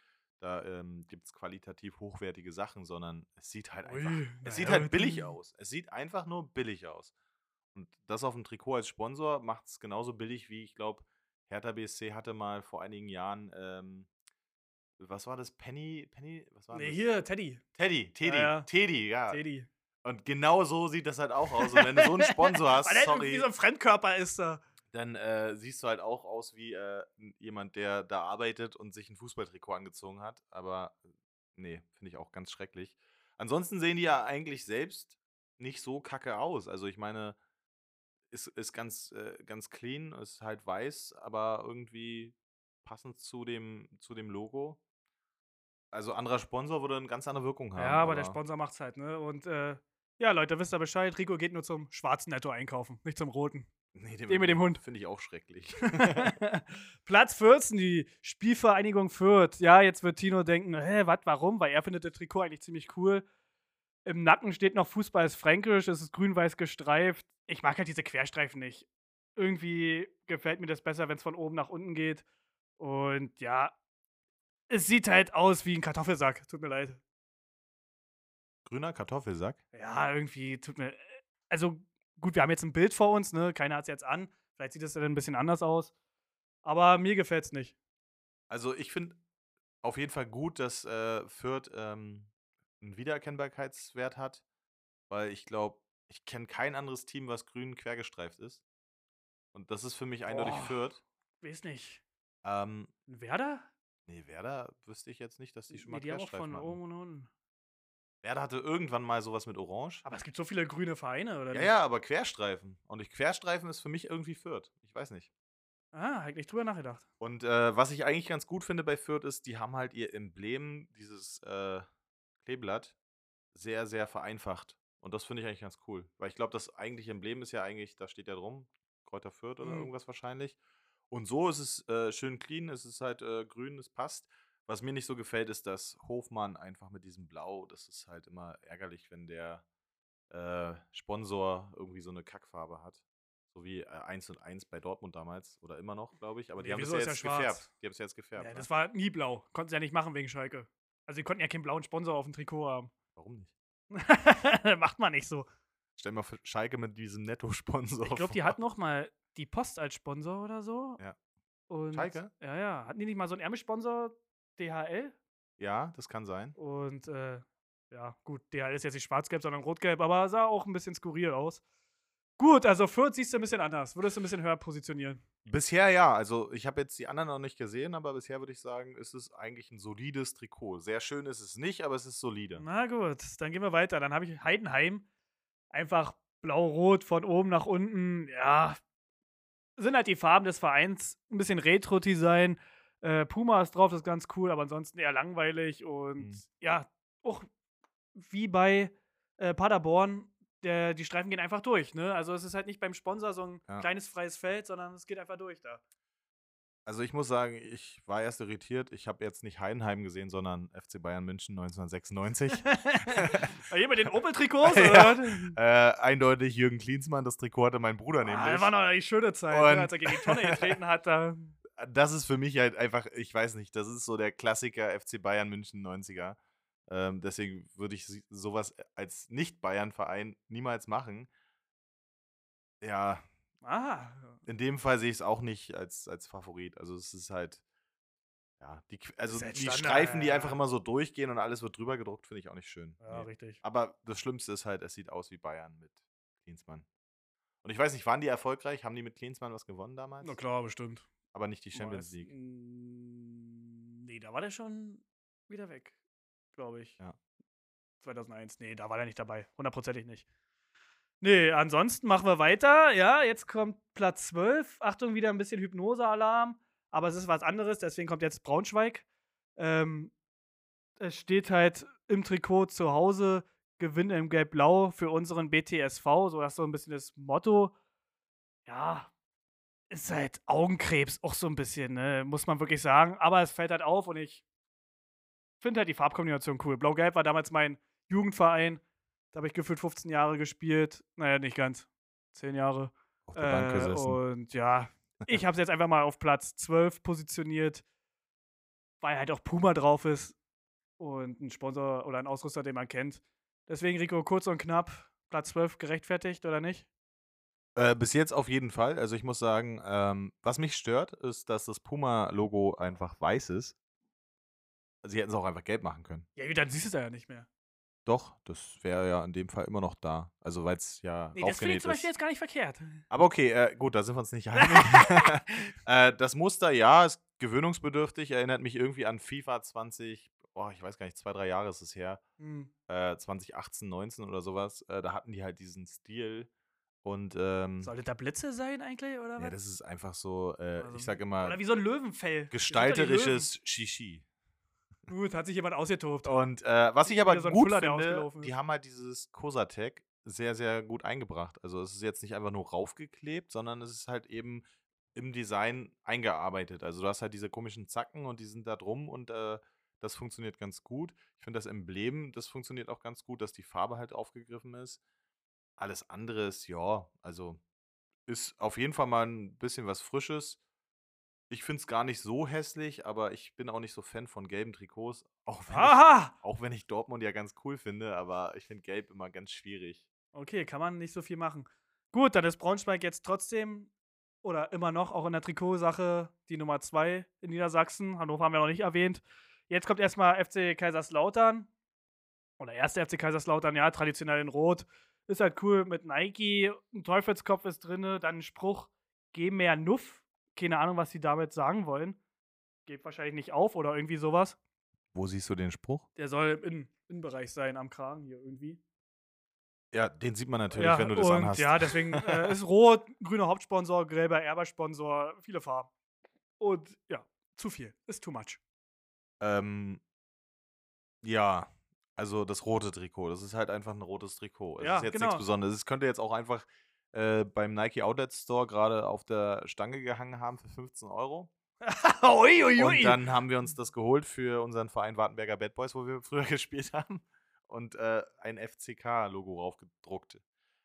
da ähm, gibt es qualitativ hochwertige Sachen, sondern es sieht halt einfach, Ui, es sieht naja, halt billig aus. Es sieht einfach nur billig aus. Und das auf dem Trikot als Sponsor macht es genauso billig wie, ich glaube, Hertha BSC hatte mal vor einigen Jahren, ähm, was war das? Penny? Penny? Was war Nee, das? hier, Teddy. Teddy, Teddy, ja. Teddy, ja. Teddy. Und genau so sieht das halt auch aus. Und wenn du so einen Sponsor hast, Weil sorry, so ein Fremdkörper ist da. Dann äh, siehst du halt auch aus wie äh, jemand, der da arbeitet und sich ein Fußballtrikot angezogen hat. Aber äh, nee, finde ich auch ganz schrecklich. Ansonsten sehen die ja eigentlich selbst nicht so kacke aus. Also ich meine, ist, ist ganz, äh, ganz clean, ist halt weiß, aber irgendwie passend zu dem, zu dem Logo. Also anderer Sponsor würde eine ganz andere Wirkung haben. Ja, aber der Sponsor macht's halt, ne? Und äh, ja, Leute, wisst ihr Bescheid, Rico geht nur zum schwarzen Netto einkaufen, nicht zum roten. Nee, Den mit dem Hund. Finde ich auch schrecklich. Platz 14, die Spielvereinigung Fürth. Ja, jetzt wird Tino denken, hä, was, warum? Weil er findet das Trikot eigentlich ziemlich cool. Im Nacken steht noch Fußball ist fränkisch, es ist grün-weiß gestreift. Ich mag halt diese Querstreifen nicht. Irgendwie gefällt mir das besser, wenn es von oben nach unten geht. Und ja, es sieht halt aus wie ein Kartoffelsack. Tut mir leid. Grüner Kartoffelsack? Ja, irgendwie tut mir. Also, gut, wir haben jetzt ein Bild vor uns, ne? Keiner hat es jetzt an. Vielleicht sieht es dann ein bisschen anders aus. Aber mir gefällt es nicht. Also, ich finde auf jeden Fall gut, dass äh, Fürth ähm, einen Wiedererkennbarkeitswert hat, weil ich glaube, ich kenne kein anderes Team, was grün quergestreift ist. Und das ist für mich eindeutig Boah. Fürth. Weiß nicht. Ähm, Werder? nee, Werder wüsste ich jetzt nicht, dass die schon mal Nee, die haben auch Querstreifen von oben und unten. Werder hatte irgendwann mal sowas mit Orange. Aber es gibt so viele grüne Vereine, oder Ja, nicht? ja, aber Querstreifen. Und ich, Querstreifen ist für mich irgendwie Fürth. Ich weiß nicht. Ah, ich nicht drüber nachgedacht. Und äh, was ich eigentlich ganz gut finde bei Fürth ist, die haben halt ihr Emblem, dieses äh, Kleeblatt, sehr, sehr vereinfacht. Und das finde ich eigentlich ganz cool. Weil ich glaube, das eigentliche Emblem ist ja eigentlich, da steht ja drum, Kräuter Fürth oder Mhm. irgendwas wahrscheinlich. Und so ist es äh, schön clean, es ist halt äh, grün, es passt. Was mir nicht so gefällt, ist, dass Hofmann einfach mit diesem Blau, das ist halt immer ärgerlich, wenn der äh, Sponsor irgendwie so eine Kackfarbe hat. So wie äh, 1 und 1 bei Dortmund damals oder immer noch, glaube ich. Aber die Nee, haben wieso ja ja jetzt schwarz? gefärbt. Die haben es ja jetzt gefärbt. Ja, ne? das war nie blau. Konnten sie ja nicht machen wegen Schalke. Also, sie konnten ja keinen blauen Sponsor auf dem Trikot haben. Warum nicht? Macht man nicht so. Stell mal Schalke mit diesem Netto-Sponsor Ich glaube, die hat noch mal die Post als Sponsor oder so. Ja. Und, Schalke? Ja, ja. Hatten die nicht mal so einen Ärmelsponsor? DHL? Ja, das kann sein. Und äh, ja, gut, DHL ist jetzt nicht schwarz-gelb, sondern rot-gelb, aber sah auch ein bisschen skurril aus. Gut, also Fürth siehst du ein bisschen anders. Würdest du ein bisschen höher positionieren? Bisher ja. Also, ich habe jetzt die anderen noch nicht gesehen, aber bisher würde ich sagen, ist es eigentlich ein solides Trikot. Sehr schön ist es nicht, aber es ist solide. Na gut, dann gehen wir weiter. Dann habe ich Heidenheim. Einfach blau-rot von oben nach unten. Ja, sind halt die Farben des Vereins. Ein bisschen Retro-Design. Äh, Puma ist drauf, das ist ganz cool, aber ansonsten eher langweilig. Und Mhm. ja, auch wie bei äh, Paderborn, der, die Streifen gehen einfach durch. Ne? Also es ist halt nicht beim Sponsor so ein Ja. kleines freies Feld, sondern es geht einfach durch da. Also, ich muss sagen, ich war erst irritiert. Ich habe jetzt nicht Heidenheim gesehen, sondern FC Bayern München 1996. Bei jemand den Opel-Trikots? Ja. äh, eindeutig Jürgen Klinsmann. Das Trikot hatte mein Bruder Ah, nämlich. das war noch die schöne Zeit, Und- ne, als er gegen die Tonne getreten hat. Da. Das ist für mich halt einfach, ich weiß nicht, das ist so der Klassiker FC Bayern München 90er. Ähm, deswegen würde ich sowas als Nicht-Bayern-Verein niemals machen. Ja, Ah, in dem Fall sehe ich es auch nicht als, als Favorit. Also es ist halt, ja, die, also halt die Standard, Streifen, die ja. einfach immer so durchgehen und alles wird drüber gedruckt, finde ich auch nicht schön. ja, Nee. richtig. Aber das Schlimmste ist halt, es sieht aus wie Bayern mit Klinsmann. Und ich weiß nicht, waren die erfolgreich? Haben die mit Klinsmann was gewonnen damals? Na klar, bestimmt. Aber nicht die Champions League. Mm, Nee, da war der schon wieder weg, glaube ich. Ja. 2001. Nee, da war der nicht dabei. Hundertprozentig nicht. Nee, ansonsten machen wir weiter. Ja, jetzt kommt Platz 12. Achtung, wieder ein bisschen Hypnose-Alarm. Aber es ist was anderes, deswegen kommt jetzt Braunschweig. Ähm, es steht halt im Trikot zu Hause, Gewinn im Gelb-Blau für unseren BTSV. So, das ist so ein bisschen das Motto. Ja, ist halt Augenkrebs auch so ein bisschen, ne? muss man wirklich sagen. Aber es fällt halt auf und ich finde halt die Farbkombination cool. Blau-Gelb war damals mein Jugendverein. Da habe ich gefühlt 15 Jahre gespielt. Naja, nicht ganz. 10 Jahre. Auf der Bank Äh, gesessen. und ja, ich habe es jetzt einfach mal auf Platz 12 positioniert, weil halt auch Puma drauf ist und ein Sponsor oder ein Ausrüster, den man kennt. Deswegen, Rico, kurz und knapp, Platz 12 gerechtfertigt oder nicht? Äh, bis jetzt auf jeden Fall. Also ich muss sagen, ähm, was mich stört, ist, dass das Puma-Logo einfach weiß ist. Sie hätten es auch einfach gelb machen können. Ja, dann siehst du es ja nicht mehr. Doch, das wäre ja in dem Fall immer noch da. Also weil es ja Nee, das finde ich zum Beispiel ist. jetzt gar nicht verkehrt. Aber okay, äh, gut, da sind wir uns nicht einig. äh, das Muster, ja, ist gewöhnungsbedürftig, erinnert mich irgendwie an FIFA 20, oh, ich weiß gar nicht, zwei, drei Jahre ist es her. Hm. Äh, 2018, 19 oder sowas. Äh, da hatten die halt diesen Stil. Und ähm, Sollte da Blitze sein eigentlich, oder ja, was? das ist einfach so, äh, Also, ich sag immer, Oder wie so ein Löwenfell. Gestalterisches Shishi. Gut, hat sich jemand ausgetobt. Und äh, was ich aber so gut Fuller, finde, die haben halt dieses Cosatec sehr, sehr gut eingebracht. Also es ist jetzt nicht einfach nur raufgeklebt, sondern es ist halt eben im Design eingearbeitet. Also du hast halt diese komischen Zacken und die sind da drum und äh, das funktioniert ganz gut. Ich finde das Emblem, das funktioniert auch ganz gut, dass die Farbe halt aufgegriffen ist. Alles andere ist, ja, also ist auf jeden Fall mal ein bisschen was Frisches. Ich finde es gar nicht so hässlich, aber ich bin auch nicht so Fan von gelben Trikots. Auch wenn, ich, auch wenn ich Dortmund ja ganz cool finde, aber ich finde gelb immer ganz schwierig. Okay, kann man nicht so viel machen. Gut, dann ist Braunschweig jetzt trotzdem oder immer noch auch in der Trikotsache die Nummer 2 in Niedersachsen. Hannover haben wir noch nicht erwähnt. Jetzt kommt erstmal FC Kaiserslautern. Oder erste FC Kaiserslautern, ja, traditionell in Rot. Ist halt cool mit Nike, ein Teufelskopf ist drin, dann ein Spruch, geh mehr Nuff. Keine Ahnung, was sie damit sagen wollen. Geht wahrscheinlich nicht auf oder irgendwie sowas. Wo siehst du den Spruch? Der soll im Innenbereich sein, am Kragen hier irgendwie. Ja, den sieht man natürlich, Ja, wenn du das und anhast. ja, deswegen äh, ist rot, grüner Hauptsponsor, gelber Erbersponsor, viele Farben. Und ja, zu viel. Ist too much. Ähm, ja, also das rote Trikot. Das ist halt einfach ein rotes Trikot. Es Ja, ist jetzt genau. nichts Besonderes. Es könnte jetzt auch einfach äh, beim Nike Outlet Store gerade auf der Stange gehangen haben für 15 Euro. ui, ui, Und dann haben wir uns das geholt für unseren Verein Wartenberger Bad Boys, wo wir früher gespielt haben. Und äh, ein FCK-Logo raufgedruckt.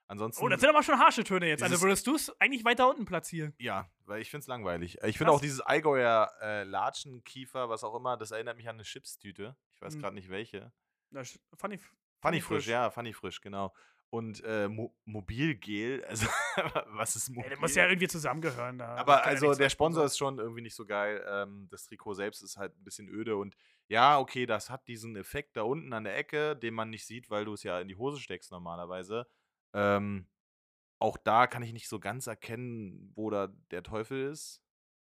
Ansonsten. oh, das sind aber schon harsche Töne jetzt. Also würdest du es eigentlich weiter unten platzieren? Ja, weil ich finde es langweilig. Ich finde auch dieses Allgäuer äh, Latschenkiefer, was auch immer, das erinnert mich an eine Chipstüte. Ich weiß Hm. gerade nicht welche. Das fand ich, Funny frisch, ja, funny frisch, genau. Und äh, Mo Mobilgel, also was ist Ey, Mobil? das muss ja irgendwie zusammengehören. Da Aber ja also nichts der Sponsor ist schon irgendwie nicht so geil. Ähm, das Trikot selbst ist halt ein bisschen öde und ja, okay, das hat diesen Effekt da unten an der Ecke, den man nicht sieht, weil du es ja in die Hose steckst normalerweise. Ähm, auch da kann ich nicht so ganz erkennen, wo da der Teufel ist.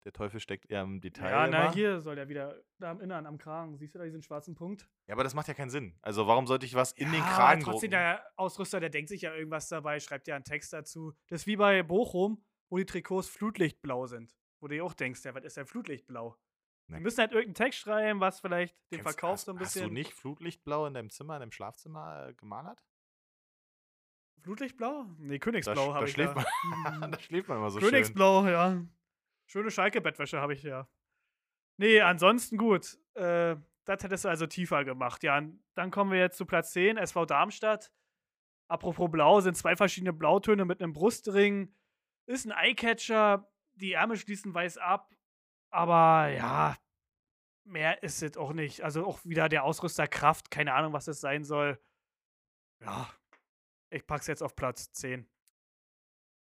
Der Teufel steckt eher im Detail. Ja, na, immer. hier soll der wieder da am Innern, am Kragen. Siehst du da diesen schwarzen Punkt? ja, aber das macht ja keinen Sinn. Also warum sollte ich was in den Ja, Kragen trotzdem, drucken? der Ausrüster, der denkt sich ja irgendwas dabei, schreibt ja einen Text dazu. Das ist wie bei Bochum, wo die Trikots flutlichtblau sind. Wo du dir auch denkst, ja, was ist denn flutlichtblau? Ne. Die müssen halt irgendeinen Text schreiben, was vielleicht den Kennst- Verkauf hast, so ein Hast bisschen. du nicht Flutlichtblau in deinem Zimmer, in deinem Schlafzimmer äh, gemalert? Flutlichtblau? Nee, Königsblau habe da ich schläft da. man, Mhm. da schläft man immer so schön. Königsblau, ja. Schöne Schalke-Bettwäsche habe ich ja. Nee, ansonsten gut. Äh, das hättest du also tiefer gemacht. Ja, dann kommen wir jetzt zu Platz 10, SV Darmstadt. Apropos Blau, sind zwei verschiedene Blautöne mit einem Brustring. Ist ein Eyecatcher. Die Ärmel schließen weiß ab. Aber ja, mehr ist es auch nicht. Also auch wieder der Ausrüster Kraft. Keine Ahnung, was das sein soll. Ja, ich pack's jetzt auf Platz 10.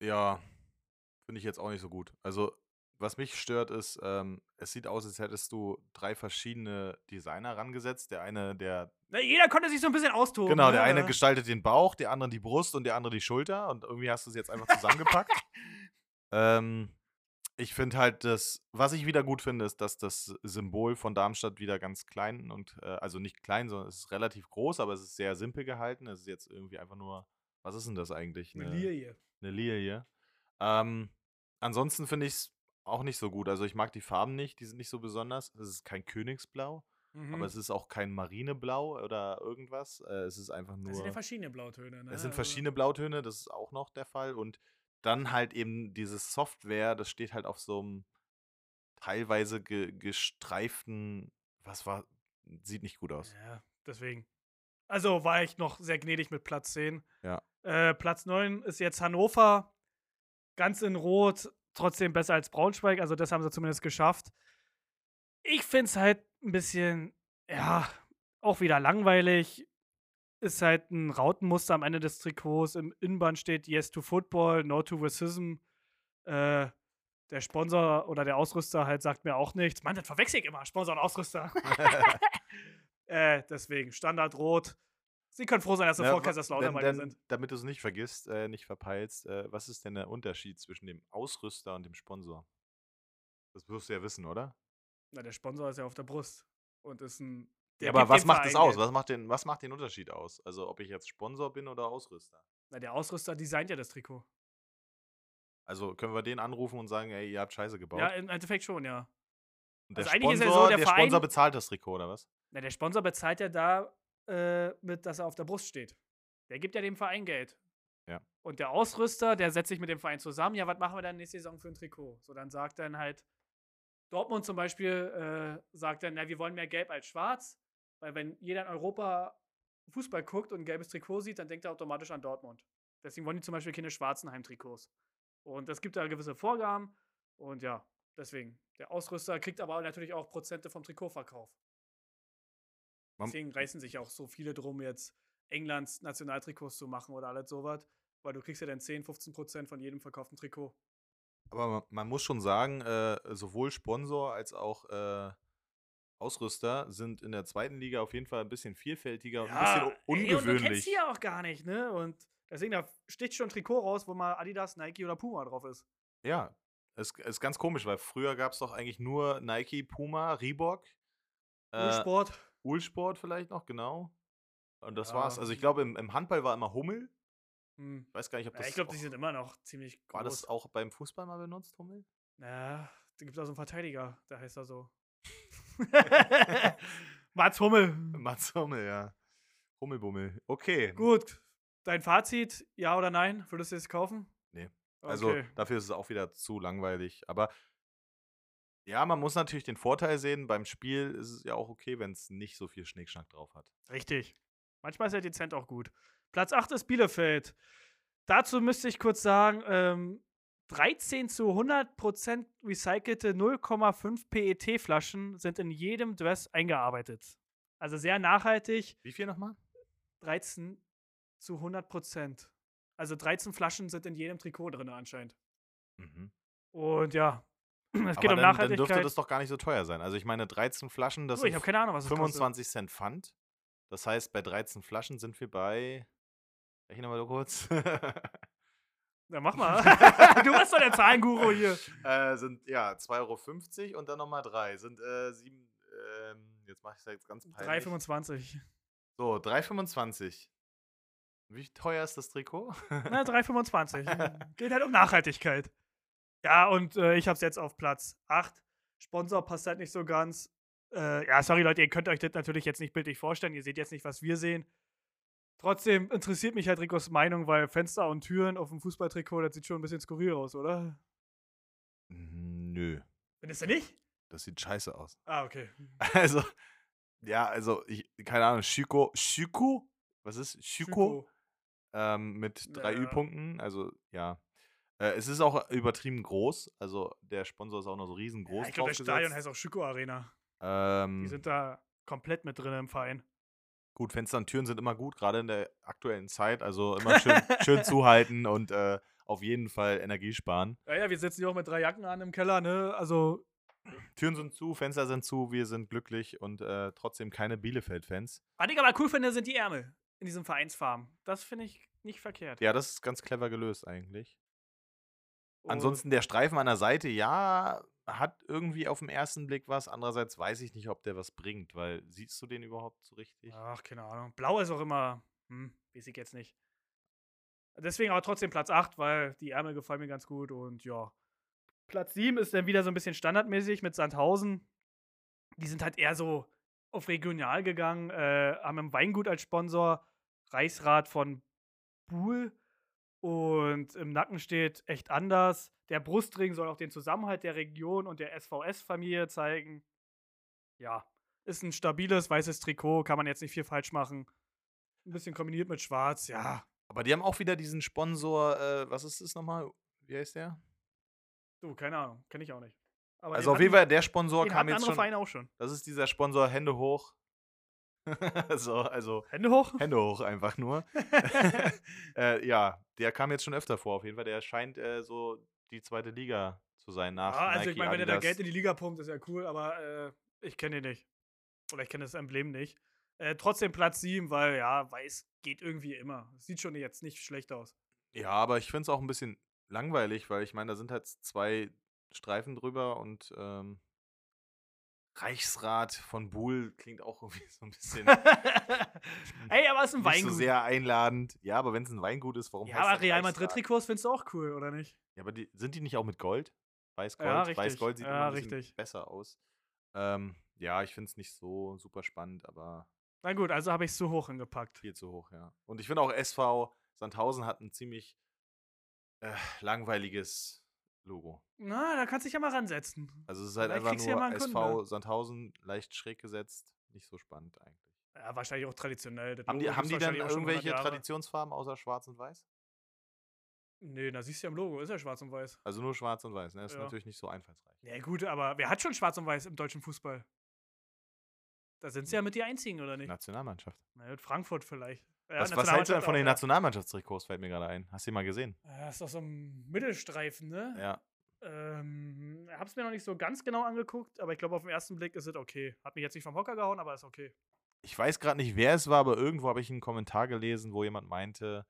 Ja, finde ich jetzt auch nicht so gut. Also, was mich stört, ist, ähm, es sieht aus, als hättest du drei verschiedene Designer rangesetzt. Der eine, der. Na, jeder konnte sich so ein bisschen austoben. Genau, der ne? eine gestaltet den Bauch, der andere die Brust und der andere die Schulter. Und irgendwie hast du es jetzt einfach zusammengepackt. ähm, ich finde halt, das, was ich wieder gut finde, ist, dass das Symbol von Darmstadt wieder ganz klein und, äh, also nicht klein, sondern es ist relativ groß, aber es ist sehr simpel gehalten. Es ist jetzt irgendwie einfach nur, was ist denn das eigentlich? Eine Lilie. eine Lilie. Ähm, ansonsten finde ich es auch nicht so gut. Also ich mag die Farben nicht, die sind nicht so besonders. Es ist kein Königsblau, Mhm. aber es ist auch kein Marineblau oder irgendwas. Äh, es ist einfach nur. das sind ja verschiedene Blautöne. Ne? es sind Also- verschiedene Blautöne, das ist auch noch der Fall. Und dann halt eben dieses Software, das steht halt auf so einem teilweise ge gestreiften, was war, sieht nicht gut aus. Ja, deswegen. Also war ich noch sehr gnädig mit Platz 10. Ja. Äh, Platz 9 ist jetzt Hannover. Ganz in Rot, trotzdem besser als Braunschweig. Also das haben sie zumindest geschafft. Ich finde es halt ein bisschen, ja, auch wieder langweilig. Ist halt ein Rautenmuster am Ende des Trikots. Im Innenband steht Yes to Football, No to Racism. Äh, der Sponsor oder der Ausrüster halt sagt mir auch nichts. Mann, das verwechsel ich immer. Sponsor und Ausrüster. Äh, deswegen, Standard rot. Sie können froh sein, dass sie Ja, vor Kaiserslautern denn, sind. Damit du es nicht vergisst, äh, nicht verpeilst, äh, was ist denn der Unterschied zwischen dem Ausrüster und dem Sponsor? Das wirst du ja wissen, oder? Na, der Sponsor ist ja auf der Brust. Und ist ein. Ja, aber was macht das Verein aus? Geld. Was macht, den, was macht den Unterschied aus? Also, ob ich jetzt Sponsor bin oder Ausrüster? Na, der Ausrüster designt ja das Trikot. Also, können wir den anrufen und sagen, ey, ihr habt Scheiße gebaut? Ja, im Endeffekt schon, ja. und der also ist ja Sponsor, so, der der Verein- Sponsor bezahlt das Trikot, oder was? Na, der Sponsor bezahlt ja da äh, mit, dass er auf der Brust steht. Der gibt ja dem Verein Geld. Ja. Und der Ausrüster, der setzt sich mit dem Verein zusammen. Ja, was machen wir dann nächste Saison für ein Trikot? So, dann sagt dann halt Dortmund zum Beispiel, äh, sagt dann, na, wir wollen mehr Gelb als Schwarz. Weil wenn jeder in Europa Fußball guckt und ein gelbes Trikot sieht, dann denkt er automatisch an Dortmund. Deswegen wollen die zum Beispiel keine schwarzen Heimtrikots. Und es gibt da gewisse Vorgaben. Und ja, Deswegen. Der Ausrüster kriegt aber natürlich auch Prozente vom Trikotverkauf. Deswegen reißen sich auch so viele drum, jetzt Englands Nationaltrikots zu machen oder alles sowas. Weil du kriegst ja dann 10, 15 Prozent von jedem verkauften Trikot. Aber man, man muss schon sagen, äh, sowohl Sponsor als auch äh, Ausrüster sind in der zweiten Liga auf jeden Fall ein bisschen vielfältiger und ein bisschen ey, und du ungewöhnlich. kennst die ja auch gar nicht, ne? Und deswegen, da sticht schon ein Trikot raus, wo mal Adidas, Nike oder Puma drauf ist. Ja, es ist, ist ganz komisch, weil früher gab es doch eigentlich nur Nike, Puma, Reebok, äh, Sport. Ulsport vielleicht noch, genau. Und das Ja. war's. Also ich glaube, im, im Handball war immer Hummel. Hm. Ich weiß gar nicht, ob Ja, das ich glaube, die sind immer noch ziemlich groß. war das auch beim Fußball mal benutzt, Hummel? Ja, da gibt es auch so einen Verteidiger, der heißt da so. Mats Hummel. Mats Hummel, ja. Hummelbummel. Okay. Gut. Dein Fazit, ja oder nein? Würdest du es kaufen? Nee. Also Okay. dafür ist es auch wieder zu langweilig. Aber ja, man muss natürlich den Vorteil sehen. Beim Spiel ist es ja auch okay, wenn es nicht so viel Schnickschnack drauf hat. Richtig. Manchmal ist ja dezent auch gut. Platz 8 ist Bielefeld. Dazu müsste ich kurz sagen, ähm, 13 zu 100% recycelte 0,5 PET-Flaschen sind in jedem Dress eingearbeitet. Also sehr nachhaltig. Wie viel nochmal? 13 zu 100%. Also 13 Flaschen sind in jedem Trikot drin anscheinend. Mhm. Und ja, es geht Aber um dann, dann Nachhaltigkeit. dürfte das doch gar nicht so teuer sein. Also ich meine, 13 Flaschen, das Du, ich sind keine Ahnung, was es kostet. 25 Cent Pfand. Das heißt, bei 13 Flaschen sind wir bei. Rechne mal kurz. Ja, mach mal. du bist doch der Zahlenguru hier. äh, sind ja 2,50 Euro und dann nochmal 3. Sind äh, 7. Ähm, jetzt mache ich es jetzt ganz peinlich. 3,25. So, 3,25. Wie teuer ist das Trikot? Na, 3,25. Geht halt um Nachhaltigkeit. Ja, und äh, ich hab's jetzt auf Platz 8. Sponsor passt halt nicht so ganz. Äh, ja, sorry Leute, ihr könnt euch das natürlich jetzt nicht bildlich vorstellen. Ihr seht jetzt nicht, was wir sehen. Trotzdem interessiert mich halt Ricos Meinung, weil Fenster und Türen auf dem Fußballtrikot, das sieht schon ein bisschen skurril aus, oder? Nö, Findest du nicht? das sieht scheiße aus. Ah, okay. Also, ja, also, ich, keine Ahnung, Schüko, Schüko? Was ist Schüko? Ähm, mit drei Ja. Ü-Punkten, also, ja. Äh, es ist auch übertrieben groß, also der Sponsor ist auch noch so riesengroß. Ja, ich glaube, das. Stadion heißt auch Schüko Arena. Die Ähm, sind da komplett mit drin im Verein. gut, Fenster und Türen sind immer gut, gerade in der aktuellen Zeit. Also immer schön, schön zuhalten und äh, auf jeden Fall Energie sparen. Ja, ja, wir sitzen hier auch mit drei Jacken an im Keller, ne? Also, Türen sind zu, Fenster sind zu, wir sind glücklich und äh, trotzdem keine Bielefeld-Fans. was ich aber cool finde, sind die Ärmel in diesem Vereinsfarben. Das finde ich nicht verkehrt. Ja, das ist ganz clever gelöst eigentlich. Ansonsten der Streifen an der Seite, ja, hat irgendwie auf den ersten Blick was. Andererseits weiß ich nicht, ob der was bringt, weil siehst du den überhaupt so richtig? Ach, keine Ahnung. Blau ist auch immer, hm, weiß ich jetzt nicht. Deswegen aber trotzdem Platz 8, weil die Ärmel gefallen mir ganz gut und ja. Platz 7 ist dann wieder so ein bisschen standardmäßig mit Sandhausen. Die sind halt eher so auf regional gegangen, äh, haben im Weingut als Sponsor Reichsrat von Buhl und im Nacken steht echt anders. Der Brustring soll auch den Zusammenhalt der Region und der SVS-Familie zeigen. Ja, ist ein stabiles weißes Trikot, kann man jetzt nicht viel falsch machen. Ein bisschen kombiniert mit Schwarz, ja. Aber die haben auch wieder diesen Sponsor, äh, was ist das nochmal? Wie heißt der? Du, keine Ahnung, kenne ich auch nicht. Aber Also auf jeden Fall, der Sponsor kam jetzt schon. Vereine auch schon. Das ist dieser Sponsor Hände hoch. so, also Hände hoch? Hände hoch einfach nur. äh, ja, der kam jetzt schon öfter vor. Auf jeden Fall, der scheint äh, so die zweite Liga zu sein nach Ja, also Nike, ich meine, wenn er da. Geld in die Liga pumpt, ist ja cool, aber äh, ich kenne ihn nicht. Oder ich kenne das Emblem nicht. Äh, trotzdem Platz 7, weil ja, weiß geht irgendwie immer. Sieht schon jetzt nicht schlecht aus. Ja, aber ich finde es auch ein bisschen langweilig, weil ich meine, da sind halt zwei Streifen drüber und ähm, Reichsrat von Buhl klingt auch irgendwie so ein bisschen Ey, aber es ist ein nicht Weingut. so sehr einladend. Ja, aber wenn es ein Weingut ist, warum ja, heißt aber das Real? Madrid-Trikots findest du auch cool, oder nicht? Ja, aber die, sind die nicht auch mit Gold? Weiß-Gold? Ja, richtig. Weiß-Gold sieht Ja, immer ein bisschen besser aus. Ähm, ja, ich finde es nicht so super spannend, aber Na gut, also habe ich es zu hoch hingepackt. viel zu hoch, ja. Und ich finde auch SV Sandhausen hat ein ziemlich äh, langweiliges Logo. Na, da kannst du dich ja mal ransetzen. Also es ist halt Vielleicht einfach ja nur Kunden, SV ne? Sandhausen leicht schräg gesetzt. Nicht so spannend eigentlich. Ja, wahrscheinlich auch traditionell. Das Haben die, haben die dann wahrscheinlich auch schon 100 irgendwelche. Traditionsfarben außer Schwarz und Weiß? Nee, da siehst du ja im Logo, ist ja schwarz und weiß. Also nur schwarz und weiß, ne? Das ist Ja. natürlich nicht so einfallsreich. Ja, gut, aber wer hat schon schwarz und weiß im deutschen Fußball? Da sind sie ja mit die einzigen, oder nicht? Nationalmannschaft. Na gut, Frankfurt vielleicht. Ja, was, was hältst du denn von den Nationalmannschaftstrikots, fällt mir gerade ein. Hast du die mal gesehen? ja. Ja, ist doch so ein Mittelstreifen, ne? Ja. Ähm, hab's mir noch nicht so ganz genau angeguckt, aber ich glaube, auf den ersten Blick ist es okay. Hat mich jetzt nicht vom Hocker gehauen, aber ist okay. Ich weiß gerade nicht, wer es war, aber irgendwo habe ich einen Kommentar gelesen, wo jemand meinte,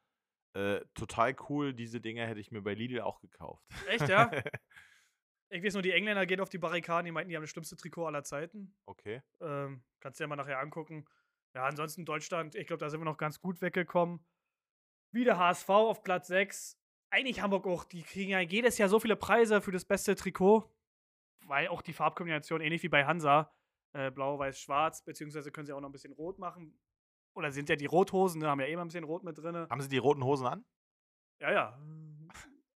äh, total cool, diese Dinger hätte ich mir bei Lidl auch gekauft. Echt, ja? ich weiß nur, die Engländer gehen auf die Barrikaden, die meinten, die haben das schlimmste Trikot aller Zeiten. okay. Ähm, kannst du ja mal nachher angucken. Ja, ansonsten Deutschland, ich glaube, da sind wir noch ganz gut weggekommen. Wieder HSV auf Platz 6. Eigentlich Hamburg auch, die kriegen ja jedes Jahr so viele Preise für das beste Trikot, weil auch die Farbkombination ähnlich wie bei Hansa, äh, blau, weiß, schwarz, beziehungsweise können sie auch noch ein bisschen rot machen. Oder sind ja die Rothosen, ne, haben ja immer ein bisschen rot mit drin. Haben sie die roten Hosen an? Ja, ja.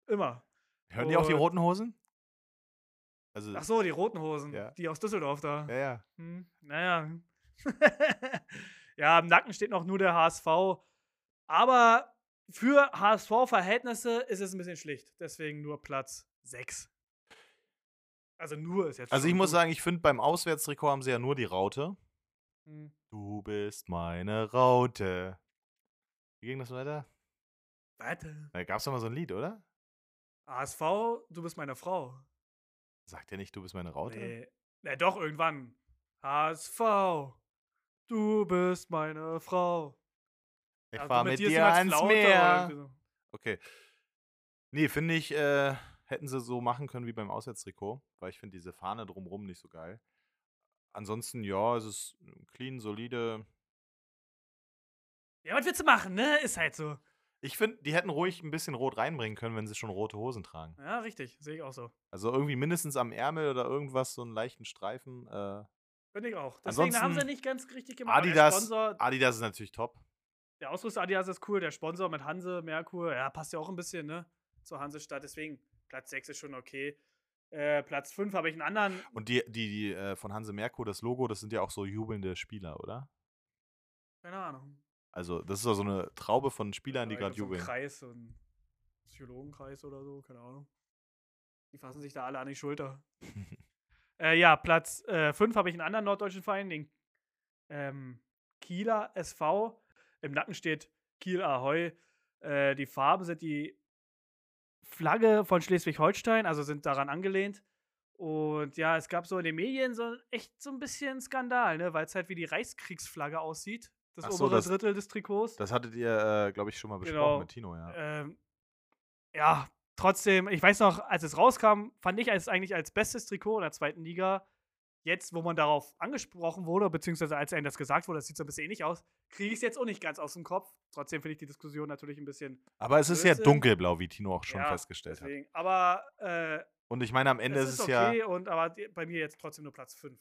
Immer. Hören die auch die Und- roten Hosen? Also, Ach so, die roten Hosen, Ja. die aus Düsseldorf da. ja, ja. Hm, naja. ja, im Nacken steht noch nur der HSV. Aber für HSV-Verhältnisse ist es ein bisschen schlicht. Deswegen nur Platz 6. Also nur ist jetzt. Also ich muss gut. sagen, ich finde beim Auswärtstrikot haben sie ja nur die Raute. Hm. Du bist meine Raute. Wie ging das weiter? Warte. Da gab es doch mal so ein Lied, oder? HSV, du bist meine Frau. Sagt er nicht, du bist meine Raute? Nee. Na doch, irgendwann. HSV, du bist meine Frau. Ich Also fahr mit dir ans lauter Meer. so. Okay. Nee, finde ich, äh, hätten sie so machen können wie beim Auswärtstrikot, weil ich finde diese Fahne drumrum nicht so geil. Ansonsten, ja, es ist clean, solide. Ja, was willst du machen, ne? Ist halt so. Ich finde, die hätten ruhig ein bisschen rot reinbringen können, wenn sie schon rote Hosen tragen. Ja, richtig. Sehe ich auch so. Also irgendwie mindestens am Ärmel oder irgendwas, so einen leichten Streifen. Äh, Finde ich auch. Deswegen haben sie Ansonsten nicht ganz richtig gemacht. Adidas, Sponsor, Adidas ist natürlich top. der Ausrüster Adidas ist cool. Der Sponsor mit Hanse, Merkur, ja, passt ja auch ein bisschen, ne? Zur Hansestadt. Deswegen, Platz 6 ist schon okay. Äh, Platz 5 habe ich einen anderen. Und die, die, die äh, von Hanse Merkur, das Logo, das sind ja auch so jubelnde Spieler, oder? Keine Ahnung. Also, das ist doch so eine Traube von Spielern, die Ja, gerade ich glaub, jubeln. So ein Kreis, so ein Psychologenkreis oder so, keine Ahnung. Die fassen sich da alle an die Schulter. Äh, ja, Platz 5 habe ich einen anderen norddeutschen Verein, den ähm, Kieler SV. Im Nacken steht Kiel Ahoi. Äh, die Farben sind die Flagge von Schleswig-Holstein, also sind daran angelehnt. Und ja, es gab so in den Medien so echt so ein bisschen Skandal, ne? weil es halt wie die Reichskriegsflagge aussieht. Das Ach so, obere das- Drittel des Trikots. Das hattet ihr, äh, glaube ich, schon mal besprochen Genau. mit Tino, ja. Ähm, ja, trotzdem, ich weiß noch, als es rauskam, fand ich es eigentlich als bestes Trikot in der zweiten Liga. Jetzt, wo man darauf angesprochen wurde, beziehungsweise als einem das gesagt wurde, das sieht so ein bisschen ähnlich aus, kriege ich es jetzt auch nicht ganz aus dem Kopf. Trotzdem finde ich die Diskussion natürlich ein bisschen. Aber es ist ja dunkelblau, wie Tino auch schon ja, festgestellt hat. deswegen. Aber äh, Und ich meine, am Ende ist es ja, okay, und, aber bei mir jetzt trotzdem nur Platz 5.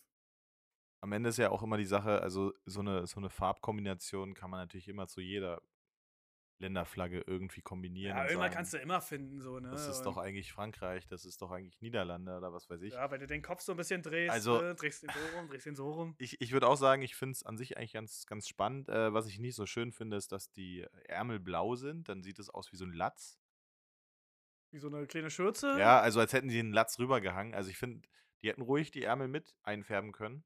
am Ende ist ja auch immer die Sache, also so eine, so eine Farbkombination kann man natürlich immer zu jeder Länderflagge irgendwie kombinieren. Ja, irgendwann sagen, kannst du immer finden, so, ne? Das ist Und- doch eigentlich Frankreich, das ist doch eigentlich Niederlande oder was weiß ich. Ja, weil du den Kopf so ein bisschen drehst, Also- ne? drehst den so rum, drehst den so rum. Ich, ich würde auch sagen, ich finde es an sich eigentlich ganz, ganz spannend. Äh, was ich nicht so schön finde, ist, dass die Ärmel blau sind. Dann sieht es aus wie so ein Latz. Wie so eine kleine Schürze. Ja, also als hätten sie einen Latz rübergehangen. Also ich finde, die hätten ruhig die Ärmel mit einfärben können.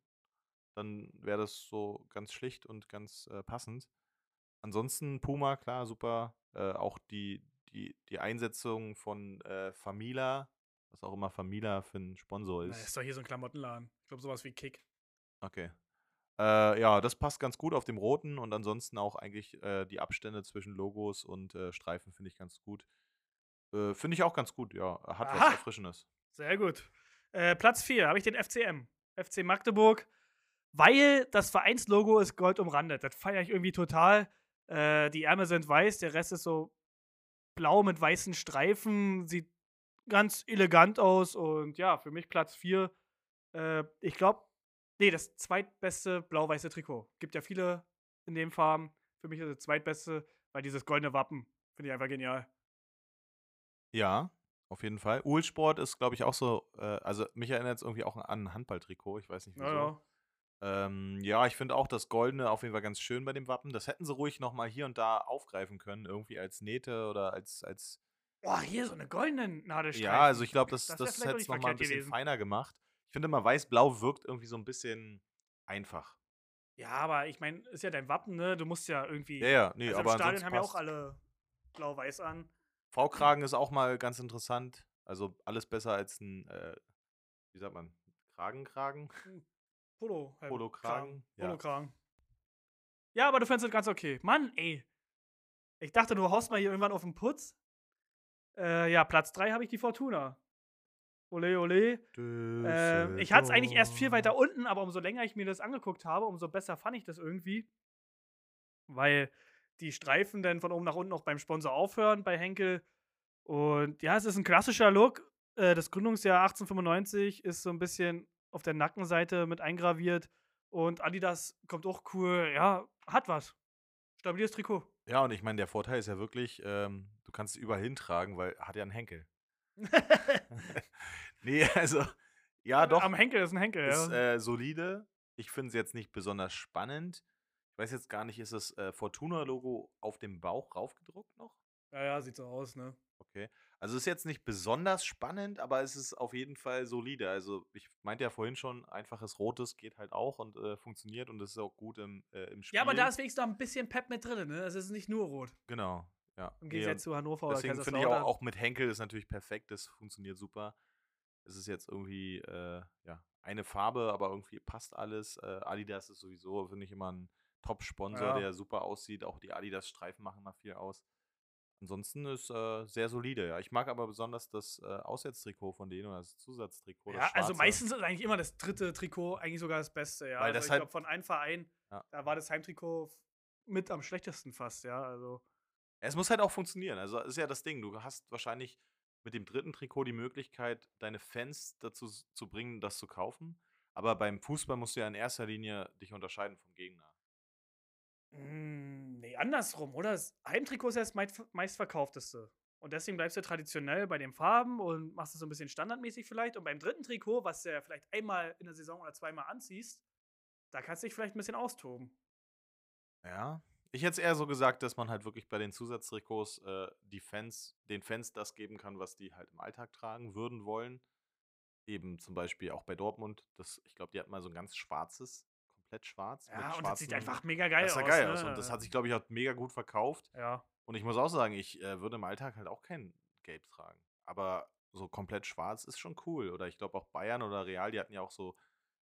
Dann wäre das so ganz schlicht und ganz äh, passend. Ansonsten Puma, klar, super. Äh, auch die, die, die Einsetzung von äh, Famila, was auch immer Famila für ein Sponsor Na, ist. ist doch hier so ein Klamottenladen. Ich glaube, sowas wie Kick. Okay. Äh, ja, das passt ganz gut auf dem roten und ansonsten auch eigentlich äh, die Abstände zwischen Logos und äh, Streifen finde ich ganz gut. Äh, finde ich auch ganz gut, ja. Hat Aha. was Erfrischendes. Sehr gut. Platz 4 habe ich den FCM. FC Magdeburg, weil das Vereinslogo ist gold umrandet. Das feiere ich irgendwie total. Äh, die Ärmel sind weiß, der Rest ist so blau mit weißen Streifen. Sieht ganz elegant aus und ja, für mich Platz 4. Äh, ich glaube, nee, das zweitbeste blau-weiße Trikot. Gibt ja viele in den Farben. Für mich ist das zweitbeste, weil dieses goldene Wappen finde ich einfach genial. Ja, auf jeden Fall. Uhlsport ist, glaube ich, auch so, äh, also mich erinnert es irgendwie auch an ein Handballtrikot, ich weiß nicht wieso. Ja, ja. Ähm, ja, ich finde auch das Goldene auf jeden Fall ganz schön bei dem Wappen. Das hätten sie ruhig nochmal hier und da aufgreifen können, irgendwie als Nähte oder als, als Oh, hier so eine goldene Nadelstreifen. Ja, also ich glaube, das, Das das, hätte es nochmal ein bisschen gewesen. feiner gemacht. Ich finde immer, weiß-blau wirkt irgendwie so ein bisschen einfach. Ja, aber ich meine, ist ja dein Wappen, ne? Du musst ja irgendwie. Ja, ja, nee, also aber im Stadion haben ja auch alle blau-weiß an. V-Kragen ist auch mal ganz interessant. Also alles besser als ein, äh, wie sagt man, Kragenkragen? Polo. halt, Polo-Kragen, ja. Polo-Kragen. Ja, aber du findest es ganz okay. Mann, ey. Ich dachte, du haust mal hier irgendwann auf den Putz. Äh, ja, Platz 3 habe ich die Fortuna. Ole, ole. Ähm, ich hatte es eigentlich erst viel weiter unten, aber umso länger ich mir das angeguckt habe, umso besser fand ich das irgendwie. Weil die Streifen dann von oben nach unten auch beim Sponsor aufhören bei Henkel. Und ja, es ist ein klassischer Look. Äh, das Gründungsjahr 1895 ist so ein bisschen auf der Nackenseite mit eingraviert. Und Adidas kommt auch cool. Ja, hat was. Stabiles Trikot. Ja, und ich meine, der Vorteil ist ja wirklich, ähm, du kannst es überall hintragen, weil hat ja einen Henkel. nee, also, ja, doch. Am Henkel ist ein Henkel, ist ja. äh, solide. Ich finde es jetzt nicht besonders spannend. Ich weiß jetzt gar nicht, ist das äh, Fortuna-Logo auf dem Bauch raufgedruckt noch? ja, ja, sieht so aus, ne? Okay. Also ist jetzt nicht besonders spannend, aber es ist auf jeden Fall solide. Also ich meinte ja vorhin schon, einfaches Rotes geht halt auch und äh, funktioniert und ist auch gut im, äh, im Spiel. Ja, aber da ist wenigstens noch ein bisschen Pep mit drin, ne? Es ist nicht nur rot. Genau, ja. Im Gegensatz zu Hannover oder Deswegen finde ich auch, auch mit Henkel ist natürlich perfekt, das funktioniert super. Es ist jetzt irgendwie, äh, ja, eine Farbe, aber irgendwie passt alles. Äh, Adidas ist sowieso, finde ich, immer ein Top-Sponsor, Ja. der super aussieht. Auch die Adidas-Streifen machen mal viel aus. Ansonsten ist äh, sehr solide, ja. Ich mag aber besonders das äh, Auswärtstrikot von denen oder das Zusatztrikot. das Ja, also schwarze. meistens ist eigentlich immer das dritte Trikot eigentlich sogar das Beste, ja. Weil also das ich halt- glaube, von einem Verein, Ja. da war das Heimtrikot mit am schlechtesten fast, ja. Also. Es muss halt auch funktionieren. Also ist ja das Ding. Du hast wahrscheinlich mit dem dritten Trikot die Möglichkeit, deine Fans dazu zu bringen, das zu kaufen. Aber beim Fußball musst du ja in erster Linie dich unterscheiden vom Gegner. Mm, nee, andersrum, oder? Das Heimtrikot ist ja das meist- meistverkaufteste. Und deswegen bleibst du traditionell bei den Farben und machst es so ein bisschen standardmäßig vielleicht. Und beim dritten Trikot, was du ja vielleicht einmal in der Saison oder zweimal anziehst, da kannst du dich vielleicht ein bisschen austoben. Ja. Ich hätte es eher so gesagt, dass man halt wirklich bei den Zusatztrikots äh, die Fans, den Fans das geben kann, was die halt im Alltag tragen würden wollen. Eben zum Beispiel auch bei Dortmund. Das, ich glaube, die hatten mal so ein ganz schwarzes, komplett schwarz. Ja, und das sieht einfach mega geil das aus. geil ne? aus. Und das hat sich, glaube ich, auch mega gut verkauft. Ja. Und ich muss auch sagen, ich äh, würde im Alltag halt auch kein Gelb tragen. Aber so komplett schwarz ist schon cool. Oder ich glaube auch Bayern oder Real, die hatten ja auch so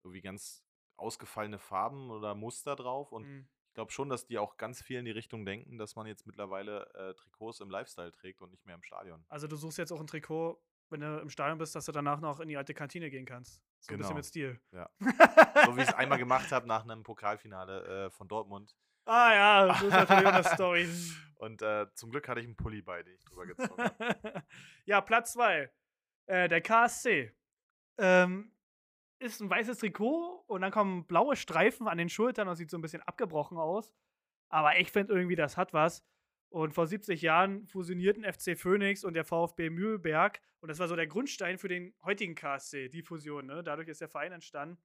irgendwie ganz ausgefallene Farben oder Muster drauf. Und Mm. ich glaube schon, dass die auch ganz viel in die Richtung denken, dass man jetzt mittlerweile äh, Trikots im Lifestyle trägt und nicht mehr im Stadion. Also du suchst jetzt auch ein Trikot, wenn du im Stadion bist, dass du danach noch in die alte Kantine gehen kannst. So ein bisschen Genau. mit Stil. Ja. So wie ich es einmal gemacht habe nach einem Pokalfinale äh, von Dortmund. Ah ja, das ist natürlich eine Story. Und äh, zum Glück hatte ich einen Pulli bei, den ich drüber gezogen habe. ja, Platz 2. Äh, der KSC. Ähm, ist ein weißes Trikot und dann kommen blaue Streifen an den Schultern und sieht so ein bisschen abgebrochen aus. Aber ich finde irgendwie, das hat was. Und vor 70 Jahren fusionierten FC Phoenix und der VfB Mühlberg. Und das war so der Grundstein für den heutigen KSC, die Fusion. Ne? Dadurch ist der Verein entstanden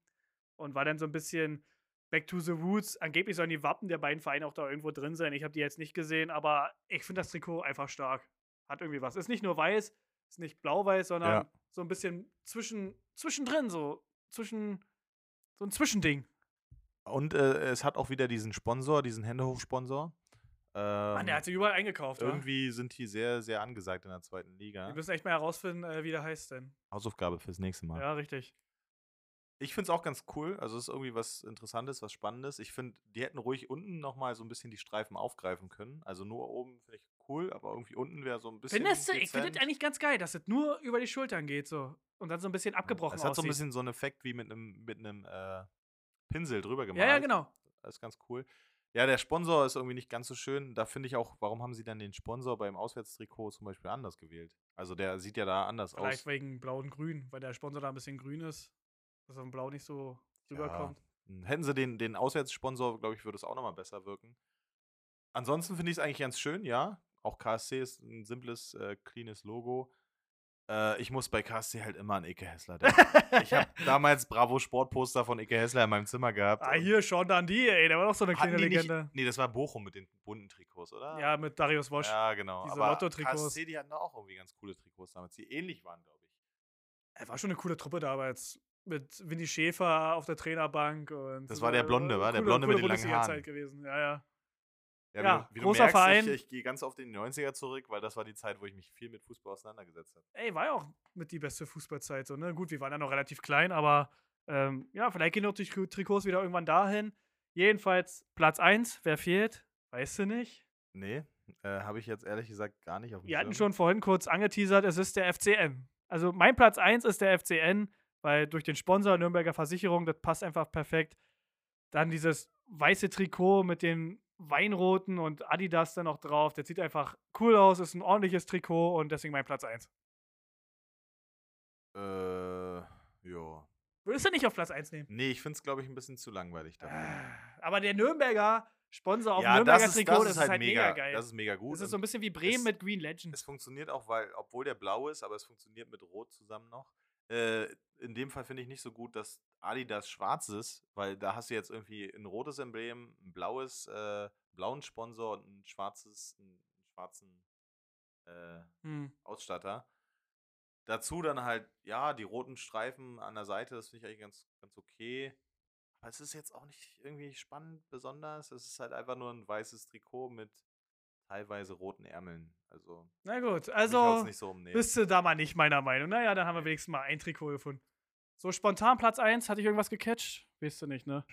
und war dann so ein bisschen Back to the Roots. Angeblich sollen die Wappen der beiden Vereine auch da irgendwo drin sein. Ich habe die jetzt nicht gesehen, aber ich finde das Trikot einfach stark. Hat irgendwie was. Ist nicht nur weiß, ist nicht blau-weiß, sondern Ja. so ein bisschen zwischen, zwischendrin, so zwischen, so ein Zwischending. Und äh, es hat auch wieder diesen Sponsor, diesen Händehoch-Sponsor. Mann, der Ähm, hat sie überall eingekauft, oder? irgendwie sind die sehr, sehr angesagt in der zweiten Liga. Wir müssen echt mal herausfinden, äh, wie der heißt denn. Hausaufgabe fürs nächste Mal. Ja, richtig. Ich finde es auch ganz cool. Also es ist irgendwie was Interessantes, was Spannendes. Ich finde, die hätten ruhig unten nochmal so ein bisschen die Streifen aufgreifen können. Also nur oben finde ich cool, aber irgendwie unten wäre so ein bisschen. Findest du? Ich finde das eigentlich ganz geil, dass es nur über die Schultern geht so. Und dann so ein bisschen abgebrochen Es hat so ein bisschen so einen Effekt wie mit einem mit einem äh, Pinsel drüber gemacht. Ja, ja, genau. Das ist ganz cool. Ja, der Sponsor ist irgendwie nicht ganz so schön. Da finde ich auch, warum haben sie dann den Sponsor beim Auswärtstrikot zum Beispiel anders gewählt? Also der sieht ja da anders Vielleicht aus. wegen Blau und Grün, weil der Sponsor da ein bisschen grün ist, dass auf dem Blau nicht so rüberkommt. Hm, Hätten sie den, den Auswärtssponsor, glaube ich, würde es auch nochmal besser wirken. Ansonsten finde ich es eigentlich ganz schön, ja. Auch KSC ist ein simples, äh, cleanes Logo. Äh, ich muss bei KSC halt immer an Ike Hessler denken. ich habe damals Bravo Sportposter von Ike Hessler in meinem Zimmer gehabt. Ah, hier, Sean Dundee, ey, der war doch so eine kleine die nicht, Legende. nee, das war Bochum mit den bunten Trikots, oder? Ja, mit Darius Wosch. Ja, genau. diese Aber Lotto-Trikots. KSC, die hatten auch irgendwie ganz coole Trikots damals, die ähnlich waren, glaube ich. Er war schon eine coole Truppe damals. Mit Winnie Schäfer auf der Trainerbank. Und Das war der Blonde, war der Blonde mit den langen Haaren. gewesen. Ja, ja. Ja, Ja, wie, wie großer merkst, Verein. Ich, ich gehe ganz in die 90er zurück, weil das war die Zeit, wo ich mich viel mit Fußball auseinandergesetzt habe. Ey, war ja auch mit die beste Fußballzeit. So, ne? Gut, wir waren ja noch relativ klein, aber ähm, ja, vielleicht gehen doch die Tri- Trikots wieder irgendwann dahin. Jedenfalls Platz 1, wer fehlt? Weißt du nicht? Nee, äh, habe ich jetzt ehrlich gesagt gar nicht auf dem Wir hatten Schirm. schon vorhin kurz angeteasert, es ist der FCN. Also mein Platz 1 ist der FCN, weil durch den Sponsor Nürnberger Versicherung, das passt einfach perfekt. Dann dieses weiße Trikot mit den Weinroten und Adidas dann noch drauf. Das sieht einfach cool aus, ist ein ordentliches Trikot und deswegen mein Platz 1. Äh, ja. Würdest du nicht auf Platz 1 nehmen? Nee, ich finde es, glaube ich, ein bisschen zu langweilig dafür. Ah, Aber der Nürnberger Sponsor auf ja, Nürnberger das ist, Trikot, das ist halt mega, mega geil. Das ist mega gut. Das ist so ein bisschen wie Bremen es- mit Green Legend. Es funktioniert auch, weil, obwohl der blau ist, aber es funktioniert mit Rot zusammen noch. Äh, in dem Fall finde ich nicht so gut, dass Adidas schwarz ist, weil da hast du jetzt irgendwie ein rotes Emblem, ein blaues, äh, blauen Sponsor und ein schwarzes, einen schwarzen äh, Hm. Ausstatter. Dazu dann halt, ja, die roten Streifen an der Seite, das finde ich eigentlich ganz, ganz okay. Aber es ist jetzt auch nicht irgendwie spannend, besonders. Es ist halt einfach nur ein weißes Trikot mit teilweise roten Ärmeln. Also, Na gut, also so bist du da mal nicht meiner Meinung. Naja, dann haben wir wenigstens mal ein Trikot gefunden. So spontan Platz 1, hatte ich irgendwas gecatcht? Weißt du nicht, ne?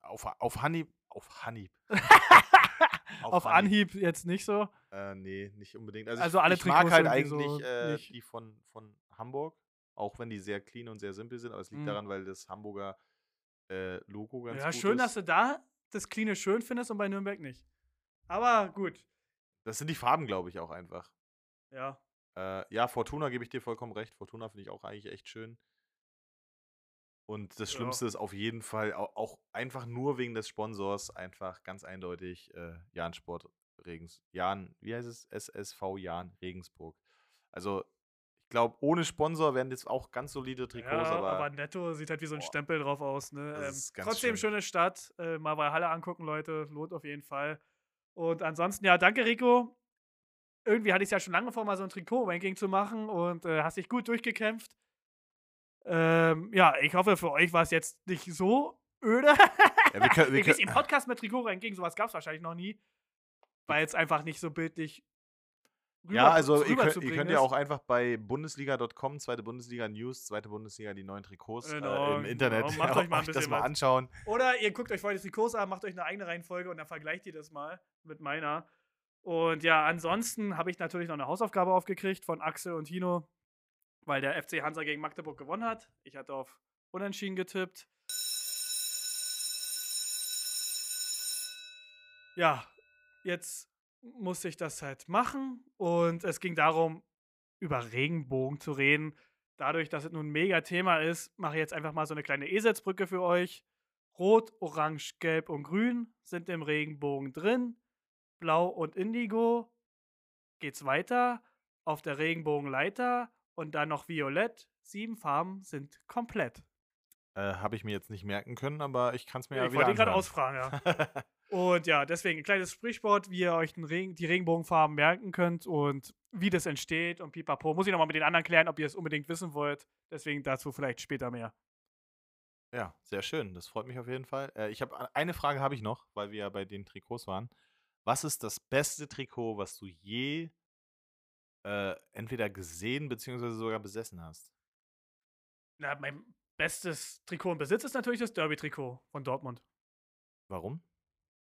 Auf, auf Hanib. Auf Hanib. Auf, Anhieb jetzt nicht so. Äh, nee, nicht unbedingt. Also, Also ich, alle ich mag halt irgendwie so eigentlich äh, die von, von Hamburg, auch wenn die sehr clean und sehr simpel sind, aber es liegt Mhm. daran, weil das Hamburger äh, Logo ganz Ja, gut schön, ist. dass du da das Cleane schön findest und bei Nürnberg nicht. Aber gut. Das sind die Farben, glaube ich, auch einfach. Ja. Äh, ja, Fortuna gebe ich dir vollkommen recht. Fortuna finde ich auch eigentlich echt schön. Und das Ja. Schlimmste ist auf jeden Fall auch, auch einfach nur wegen des Sponsors einfach ganz eindeutig äh, Jan Sport Regens. Jan, wie heißt es? SSV Jan Regensburg. Also, ich glaube, ohne Sponsor wären das auch ganz solide Trikots, ja, aber, aber, netto sieht halt wie so ein Boah. Stempel drauf aus. Ne? Ähm, trotzdem schlimm. schöne Stadt. Äh, mal bei Halle angucken, Leute. Lohnt auf jeden Fall. Und ansonsten, ja, danke, Rico. Irgendwie hatte ich es ja schon lange vor, mal so ein Trikot-Ranking zu machen und äh, hast dich gut durchgekämpft. Ähm, ja, ich hoffe, für euch war es jetzt nicht so öde. Ja, wir können- wir ich können- Im Podcast mit Trikot-Ranking, sowas gab es wahrscheinlich noch nie. Weil es einfach nicht so bildlich ja, rüber- also ihr könnt, ihr könnt ja auch einfach bei Bundesliga.com, zweite Bundesliga News, zweite Bundesliga, die neuen Trikots Genau, äh, im Internet genau. Macht euch mal ein das bisschen mal was. anschauen. Oder ihr guckt euch vorher die Trikots an, macht euch eine eigene Reihenfolge und dann vergleicht ihr das mal mit meiner. Und ja, ansonsten habe ich natürlich noch eine Hausaufgabe aufgekriegt von Axel und Tino, weil der FC Hansa gegen Magdeburg gewonnen hat. Ich hatte auf Unentschieden getippt. Ja, jetzt musste ich das halt machen und es ging darum, über Regenbogen zu reden. Dadurch, dass es nun ein mega Thema ist, mache ich jetzt einfach mal so eine kleine Eselsbrücke für euch. Rot, Orange, Gelb und Grün sind im Regenbogen drin. Blau und Indigo geht's weiter auf der Regenbogenleiter und dann noch Violett. Sieben Farben sind komplett. Äh, Habe ich mir jetzt nicht merken können, aber ich kann es mir Ja, ja, ich wieder wollte ihn gerade ausfragen, ja. Und ja, deswegen ein kleines Sprichwort, wie ihr euch Regen, die Regenbogenfarben merken könnt und wie das entsteht und pipapo. Muss ich nochmal mit den anderen klären, ob ihr es unbedingt wissen wollt. Deswegen dazu vielleicht später mehr. Ja, sehr schön. Das freut mich auf jeden Fall. Äh, ich habe eine Frage habe ich noch, weil wir ja bei den Trikots waren. Was ist das beste Trikot, was du je äh, entweder gesehen bzw. sogar besessen hast? Na, mein bestes Trikot im Besitz ist natürlich das Derby-Trikot von Dortmund. Warum?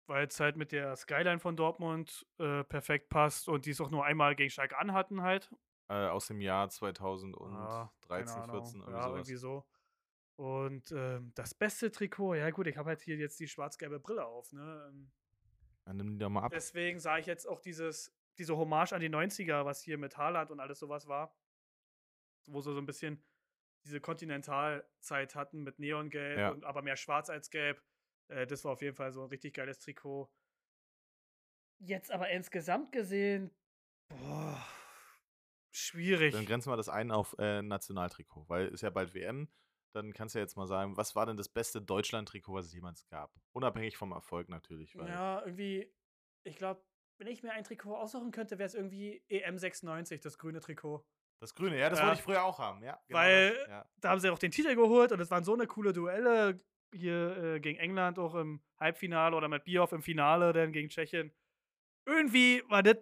Weil es halt mit der Skyline von Dortmund äh, perfekt passt und die es auch nur einmal gegen Schalke anhatten halt. Äh, aus dem Jahr 2013, Ja, keine 14, Ahnung. irgendwie ja, sowas. irgendwie so. Und ähm, das beste Trikot, ja gut, ich habe halt hier jetzt die schwarz-gelbe Brille auf, ne? Ähm, Dann nimm die doch mal ab. Deswegen sage ich jetzt auch dieses, diese Hommage an die 90er, was hier mit Haaland und alles sowas war. Wo sie so ein bisschen diese Kontinentalzeit hatten mit Neongelb, Ja. und, aber mehr schwarz als gelb. Äh, das war auf jeden Fall so ein richtig geiles Trikot. Jetzt aber insgesamt gesehen, boah, Schwierig. Dann grenzen wir das ein auf äh, Nationaltrikot, weil ist ja bald WM. Dann kannst du ja jetzt mal sagen, was war denn das beste Deutschland-Trikot, was es jemals gab? Unabhängig vom Erfolg natürlich. Ja, irgendwie, ich glaube, wenn ich mir ein Trikot aussuchen könnte, wäre es irgendwie EM96, das grüne Trikot. Das Grüne, ja, das Ja. wollte ich früher auch haben, ja. genau Weil- ja. Da haben sie auch den Titel geholt und es waren so eine coole Duelle hier äh, gegen England auch im Halbfinale oder mit Bioff im Finale dann gegen Tschechien. Irgendwie war das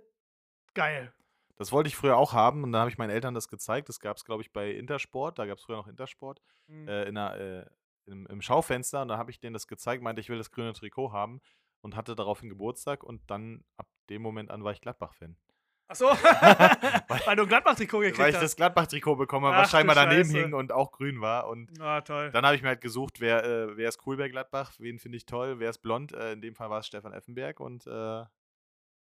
geil. Das wollte ich früher auch haben und dann habe ich meinen Eltern das gezeigt. Das gab es, glaube ich, bei Intersport. Da gab es früher noch Intersport. Mhm. Äh, in einer, äh, im, Im Schaufenster. Und da habe ich denen das gezeigt, meinte, ich will das grüne Trikot haben und hatte daraufhin Geburtstag. Und dann, ab dem Moment an, war ich Gladbach-Fan. Ach so, weil du ein Gladbach-Trikot gekriegt Weil ich hast. das Gladbach-Trikot bekommen habe, was scheinbar daneben Scheiße. hing und auch grün war. Und Ah, toll. dann habe ich mir halt gesucht, wer, äh, wer ist cool bei Gladbach, wen finde ich toll, wer ist blond. Äh, in dem Fall war es Stefan Effenberg und äh,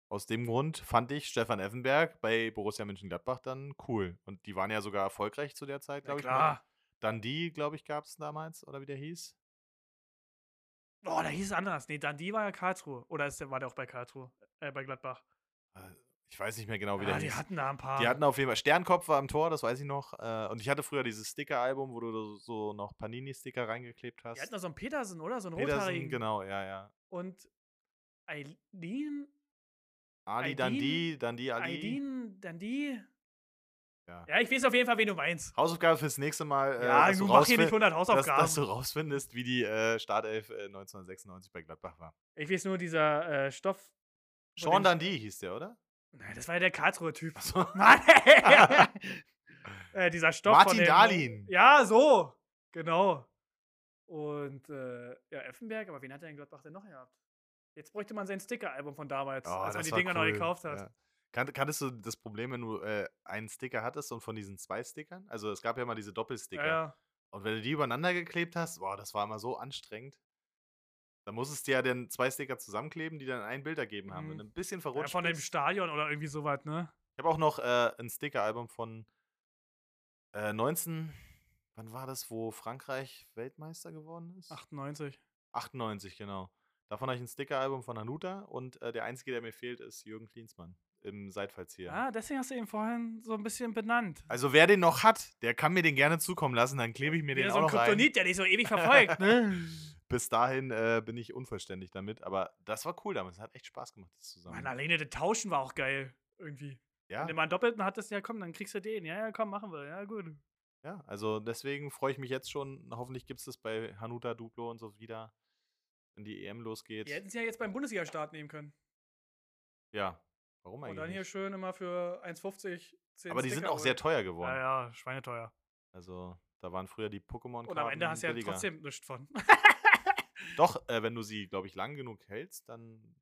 aus dem Grund fand ich Stefan Effenberg bei Borussia Mönchengladbach dann cool. Und die waren ja sogar erfolgreich zu der Zeit, Ja, glaube ich. klar. Dann die, glaube ich, gab es damals, oder wie der hieß. Oh, da hieß es anders. Nee, Dundee war ja Karlsruhe. Oder ist der, war der auch bei Karlsruhe? Äh, bei Gladbach. Äh, Ich weiß nicht mehr genau, wie Ja, der die hieß. hatten da ein paar. Die hatten auf jeden Fall, Sternkopf war am Tor, das weiß ich noch. Äh, und ich hatte früher dieses Sticker-Album, wo du so noch Panini-Sticker reingeklebt hast. die hatten noch so einen Petersen, oder? So einen Petersen, rothaarigen. genau, ja, ja. Und Eileen, Ali? Dundee, Dundee Ali. Eileen, Dundee. Ja. Ja, ich weiß auf jeden Fall, wen du meinst. Hausaufgabe fürs nächste Mal. äh, ja, dass du du mach hier nicht 100 dass, Hausaufgaben. dass du rausfindest, wie die äh, Startelf äh, 1996 bei Gladbach war. ich weiß nur, dieser äh, Stoff. Sean Dundee hieß der, oder? Nein, das war ja der Karlsruhe-Typ. Achso. Mann! äh, dieser Stoff Martin dem, Dahlin. Ja, so. Genau. Und äh, ja, Effenberg, aber wen hat er in Gladbach denn noch gehabt? Jetzt bräuchte man sein Sticker-Album von damals, Oh, als man die Dinger neu cool, gekauft hat. Ja. Kan kanntest du das Problem, wenn du äh, einen Sticker hattest und von diesen zwei Stickern? Also es gab ja mal diese Doppelsticker. Ja, ja. Und wenn du die übereinander geklebt hast, boah, das war immer so anstrengend. Da musstest du ja dann zwei Sticker zusammenkleben, die dann ein Bild ergeben haben. Mhm. Wenn du ein bisschen ja verrutscht von dem. Stadion oder irgendwie sowas, ne? Ich habe auch noch äh, ein Sticker-Album von äh, 19, wann war das, wo Frankreich Weltmeister geworden ist? 98. 98, genau. Davon habe ich ein Sticker-Album von Hanuta und äh, der einzige, der mir fehlt, ist Jürgen Klinsmann im Seitfallzieher. Ah, deswegen hast du ihn vorhin so ein bisschen benannt. Also wer den noch hat, der kann mir den gerne zukommen lassen, dann klebe ich mir den Wieder auch so ein noch ein. Kryptonit, der dich so ewig verfolgt, ne? Bis dahin äh, bin ich unvollständig damit, aber das war cool damals. Es hat echt Spaß gemacht, das zusammen. Mann, alleine das Tauschen war auch geil. Irgendwie. ja, Wenn du mal einen Doppelten hattest, ja komm, dann kriegst du den. Ja, ja, komm, machen wir. Ja, gut. ja, also deswegen freue ich mich jetzt schon. Hoffentlich gibt es das bei Hanuta, Duplo und so wieder, wenn die EM losgeht. Die hätten sie ja jetzt beim Bundesliga-Start nehmen können. Ja, warum Und eigentlich? dann hier nicht? schön immer für 1,50 10 Aber die sind Sticker auch sehr teuer geworden. Ja, ja, schweineteuer. Also da waren früher die Pokémon-Karten Und am Ende hast du ja billiger. trotzdem nichts von. Doch, äh, wenn du sie, glaube ich, lang genug hältst, dann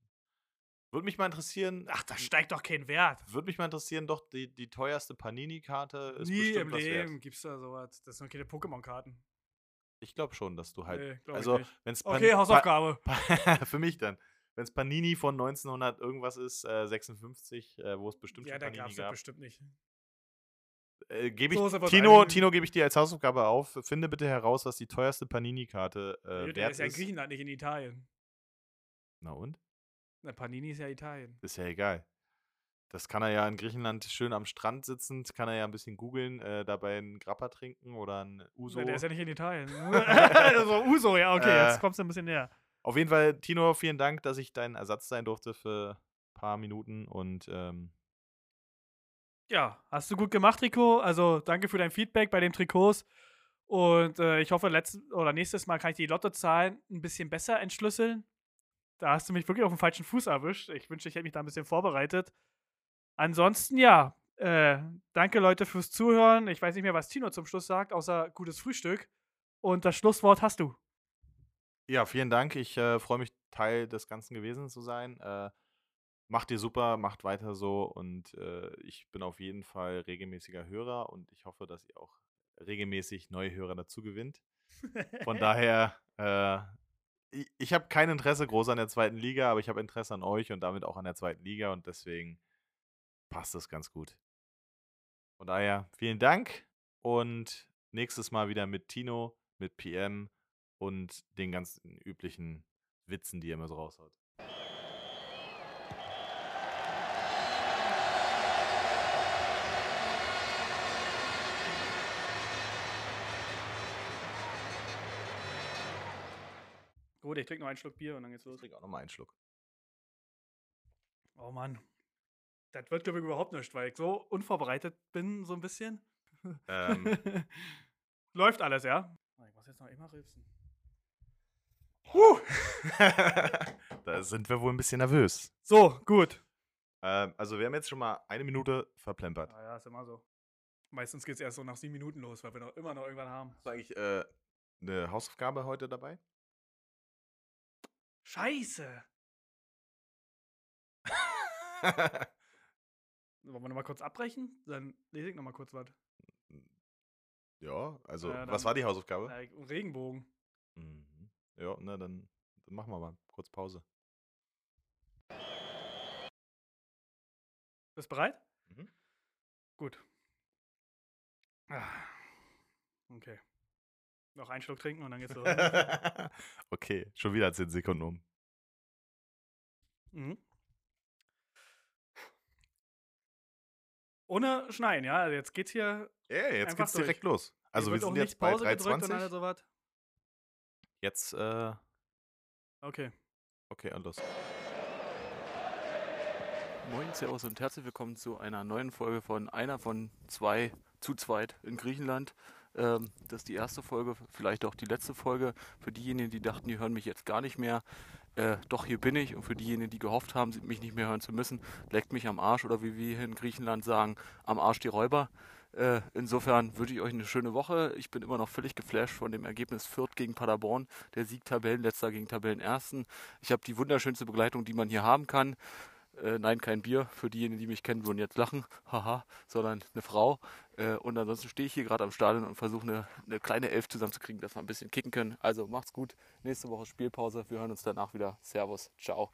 würde mich mal interessieren. Ach, da steigt doch kein Wert. Würde mich mal interessieren, doch die, die teuerste Panini-Karte ist Nie bestimmt im was Leben wert. gibt's da sowas. Das sind keine Pokémon-Karten. Ich glaube schon, dass du halt. Nee, also, wenn es Okay, Hausaufgabe. für mich dann. Wenn es Panini von 1900 irgendwas ist, äh, 56, äh, wo es bestimmt Ja, schon da Panini gab's das gab, bestimmt nicht. äh, gebe So ich ist aber Tino, Tino gebe ich dir als Hausaufgabe auf. Finde bitte heraus, was die teuerste Panini-Karte äh, der wert ist ja in ist. Griechenland, nicht in Italien. Na und? Na, Panini ist ja Italien. Ist ja egal. Das kann er ja in Griechenland schön am Strand sitzend, kann er ja ein bisschen googeln, äh, dabei einen Grappa trinken oder ein Uso. Na, der ist ja nicht in Italien. so, Uso, ja, okay, Äh. jetzt kommst du ein bisschen näher. Auf jeden Fall, Tino, vielen Dank, dass ich dein Ersatz sein durfte für ein paar Minuten und ähm, Ja, hast du gut gemacht, Trikot. Also danke für dein Feedback bei den Trikots. Und äh, ich hoffe, oder nächstes Mal kann ich die Lottozahlen ein bisschen besser entschlüsseln. Da hast du mich wirklich auf dem falschen Fuß erwischt. Ich wünschte, ich hätte mich da ein bisschen vorbereitet. Ansonsten, ja, äh, danke Leute fürs Zuhören. Ich weiß nicht mehr, was Tino zum Schluss sagt, außer gutes Frühstück. Und das Schlusswort hast du. Ja, vielen Dank. Ich äh, freue mich, Teil des Ganzen gewesen zu sein. Äh, macht ihr super, macht weiter so und äh, ich bin auf jeden Fall regelmäßiger Hörer und ich hoffe, dass ihr auch regelmäßig neue Hörer dazu gewinnt. Von daher, äh, ich, ich habe kein Interesse groß an der zweiten Liga, aber ich habe Interesse an euch und damit auch an der zweiten Liga und deswegen passt das ganz gut. Von daher, vielen Dank und nächstes Mal wieder mit Tino, mit PM und den ganzen üblichen Witzen, die er immer so raushaut. Gut, ich trinke noch einen Schluck Bier und dann geht's los. Ich trinke auch noch mal einen Schluck. Oh Mann. Das wird, glaube ich, überhaupt nicht, weil ich so unvorbereitet bin, so ein bisschen. Ähm. Läuft alles, ja? Ich muss jetzt noch immer rülpsen. Huh. da sind wir wohl ein bisschen nervös. So, gut. Ähm, also wir haben jetzt schon mal eine Minute verplempert. Naja, ist immer so. Meistens geht's erst so nach sieben Minuten los, weil wir noch immer noch irgendwann haben. Hast du eigentlich äh, eine Hausaufgabe heute dabei? Scheiße. Wollen wir noch mal kurz abbrechen? Dann lese ich noch mal kurz was. ja, also Ja, was war die Hausaufgabe? Äh, Regenbogen. Mhm. Ja, na dann, dann machen wir mal kurz Pause. Bist bereit? Mhm. Gut. Ah. Okay. Noch einen Schluck trinken und dann geht's los. okay, schon wieder 10 Sekunden um. mhm. Ohne Schneiden, ja? Also jetzt geht's hier. Ja, jetzt Einfach geht's direkt los. Also wir sind jetzt bei Pause gedrückt und alles 3,20. Jetzt, äh, Okay. okay, alles. Moin, Servus und herzlich willkommen zu einer neuen Folge von einer von zwei zu zweit in Griechenland. Ähm, das ist die erste Folge, vielleicht auch die letzte Folge. Für diejenigen, die dachten, die hören mich jetzt gar nicht mehr. Äh, doch, hier bin ich. Und für diejenigen, die gehofft haben, mich nicht mehr hören zu müssen, leckt mich am Arsch oder wie wir hier in Griechenland sagen, am Arsch die Räuber. Äh, insofern wünsche ich euch eine schöne Woche. Ich bin immer noch völlig geflasht von dem Ergebnis Fürth gegen Paderborn, der Sieg Tabellenletzter gegen Tabellenersten. Ich habe die wunderschönste Begleitung, die man hier haben kann. Äh, nein, kein Bier. Für diejenigen, die mich kennen, würden jetzt lachen. Haha, sondern eine Frau. Äh, und ansonsten stehe ich hier gerade am Stadion und versuche eine, eine kleine Elf zusammenzukriegen, dass wir ein bisschen kicken können. Also macht's gut. Nächste Woche Spielpause. Wir hören uns danach wieder. Servus. Ciao.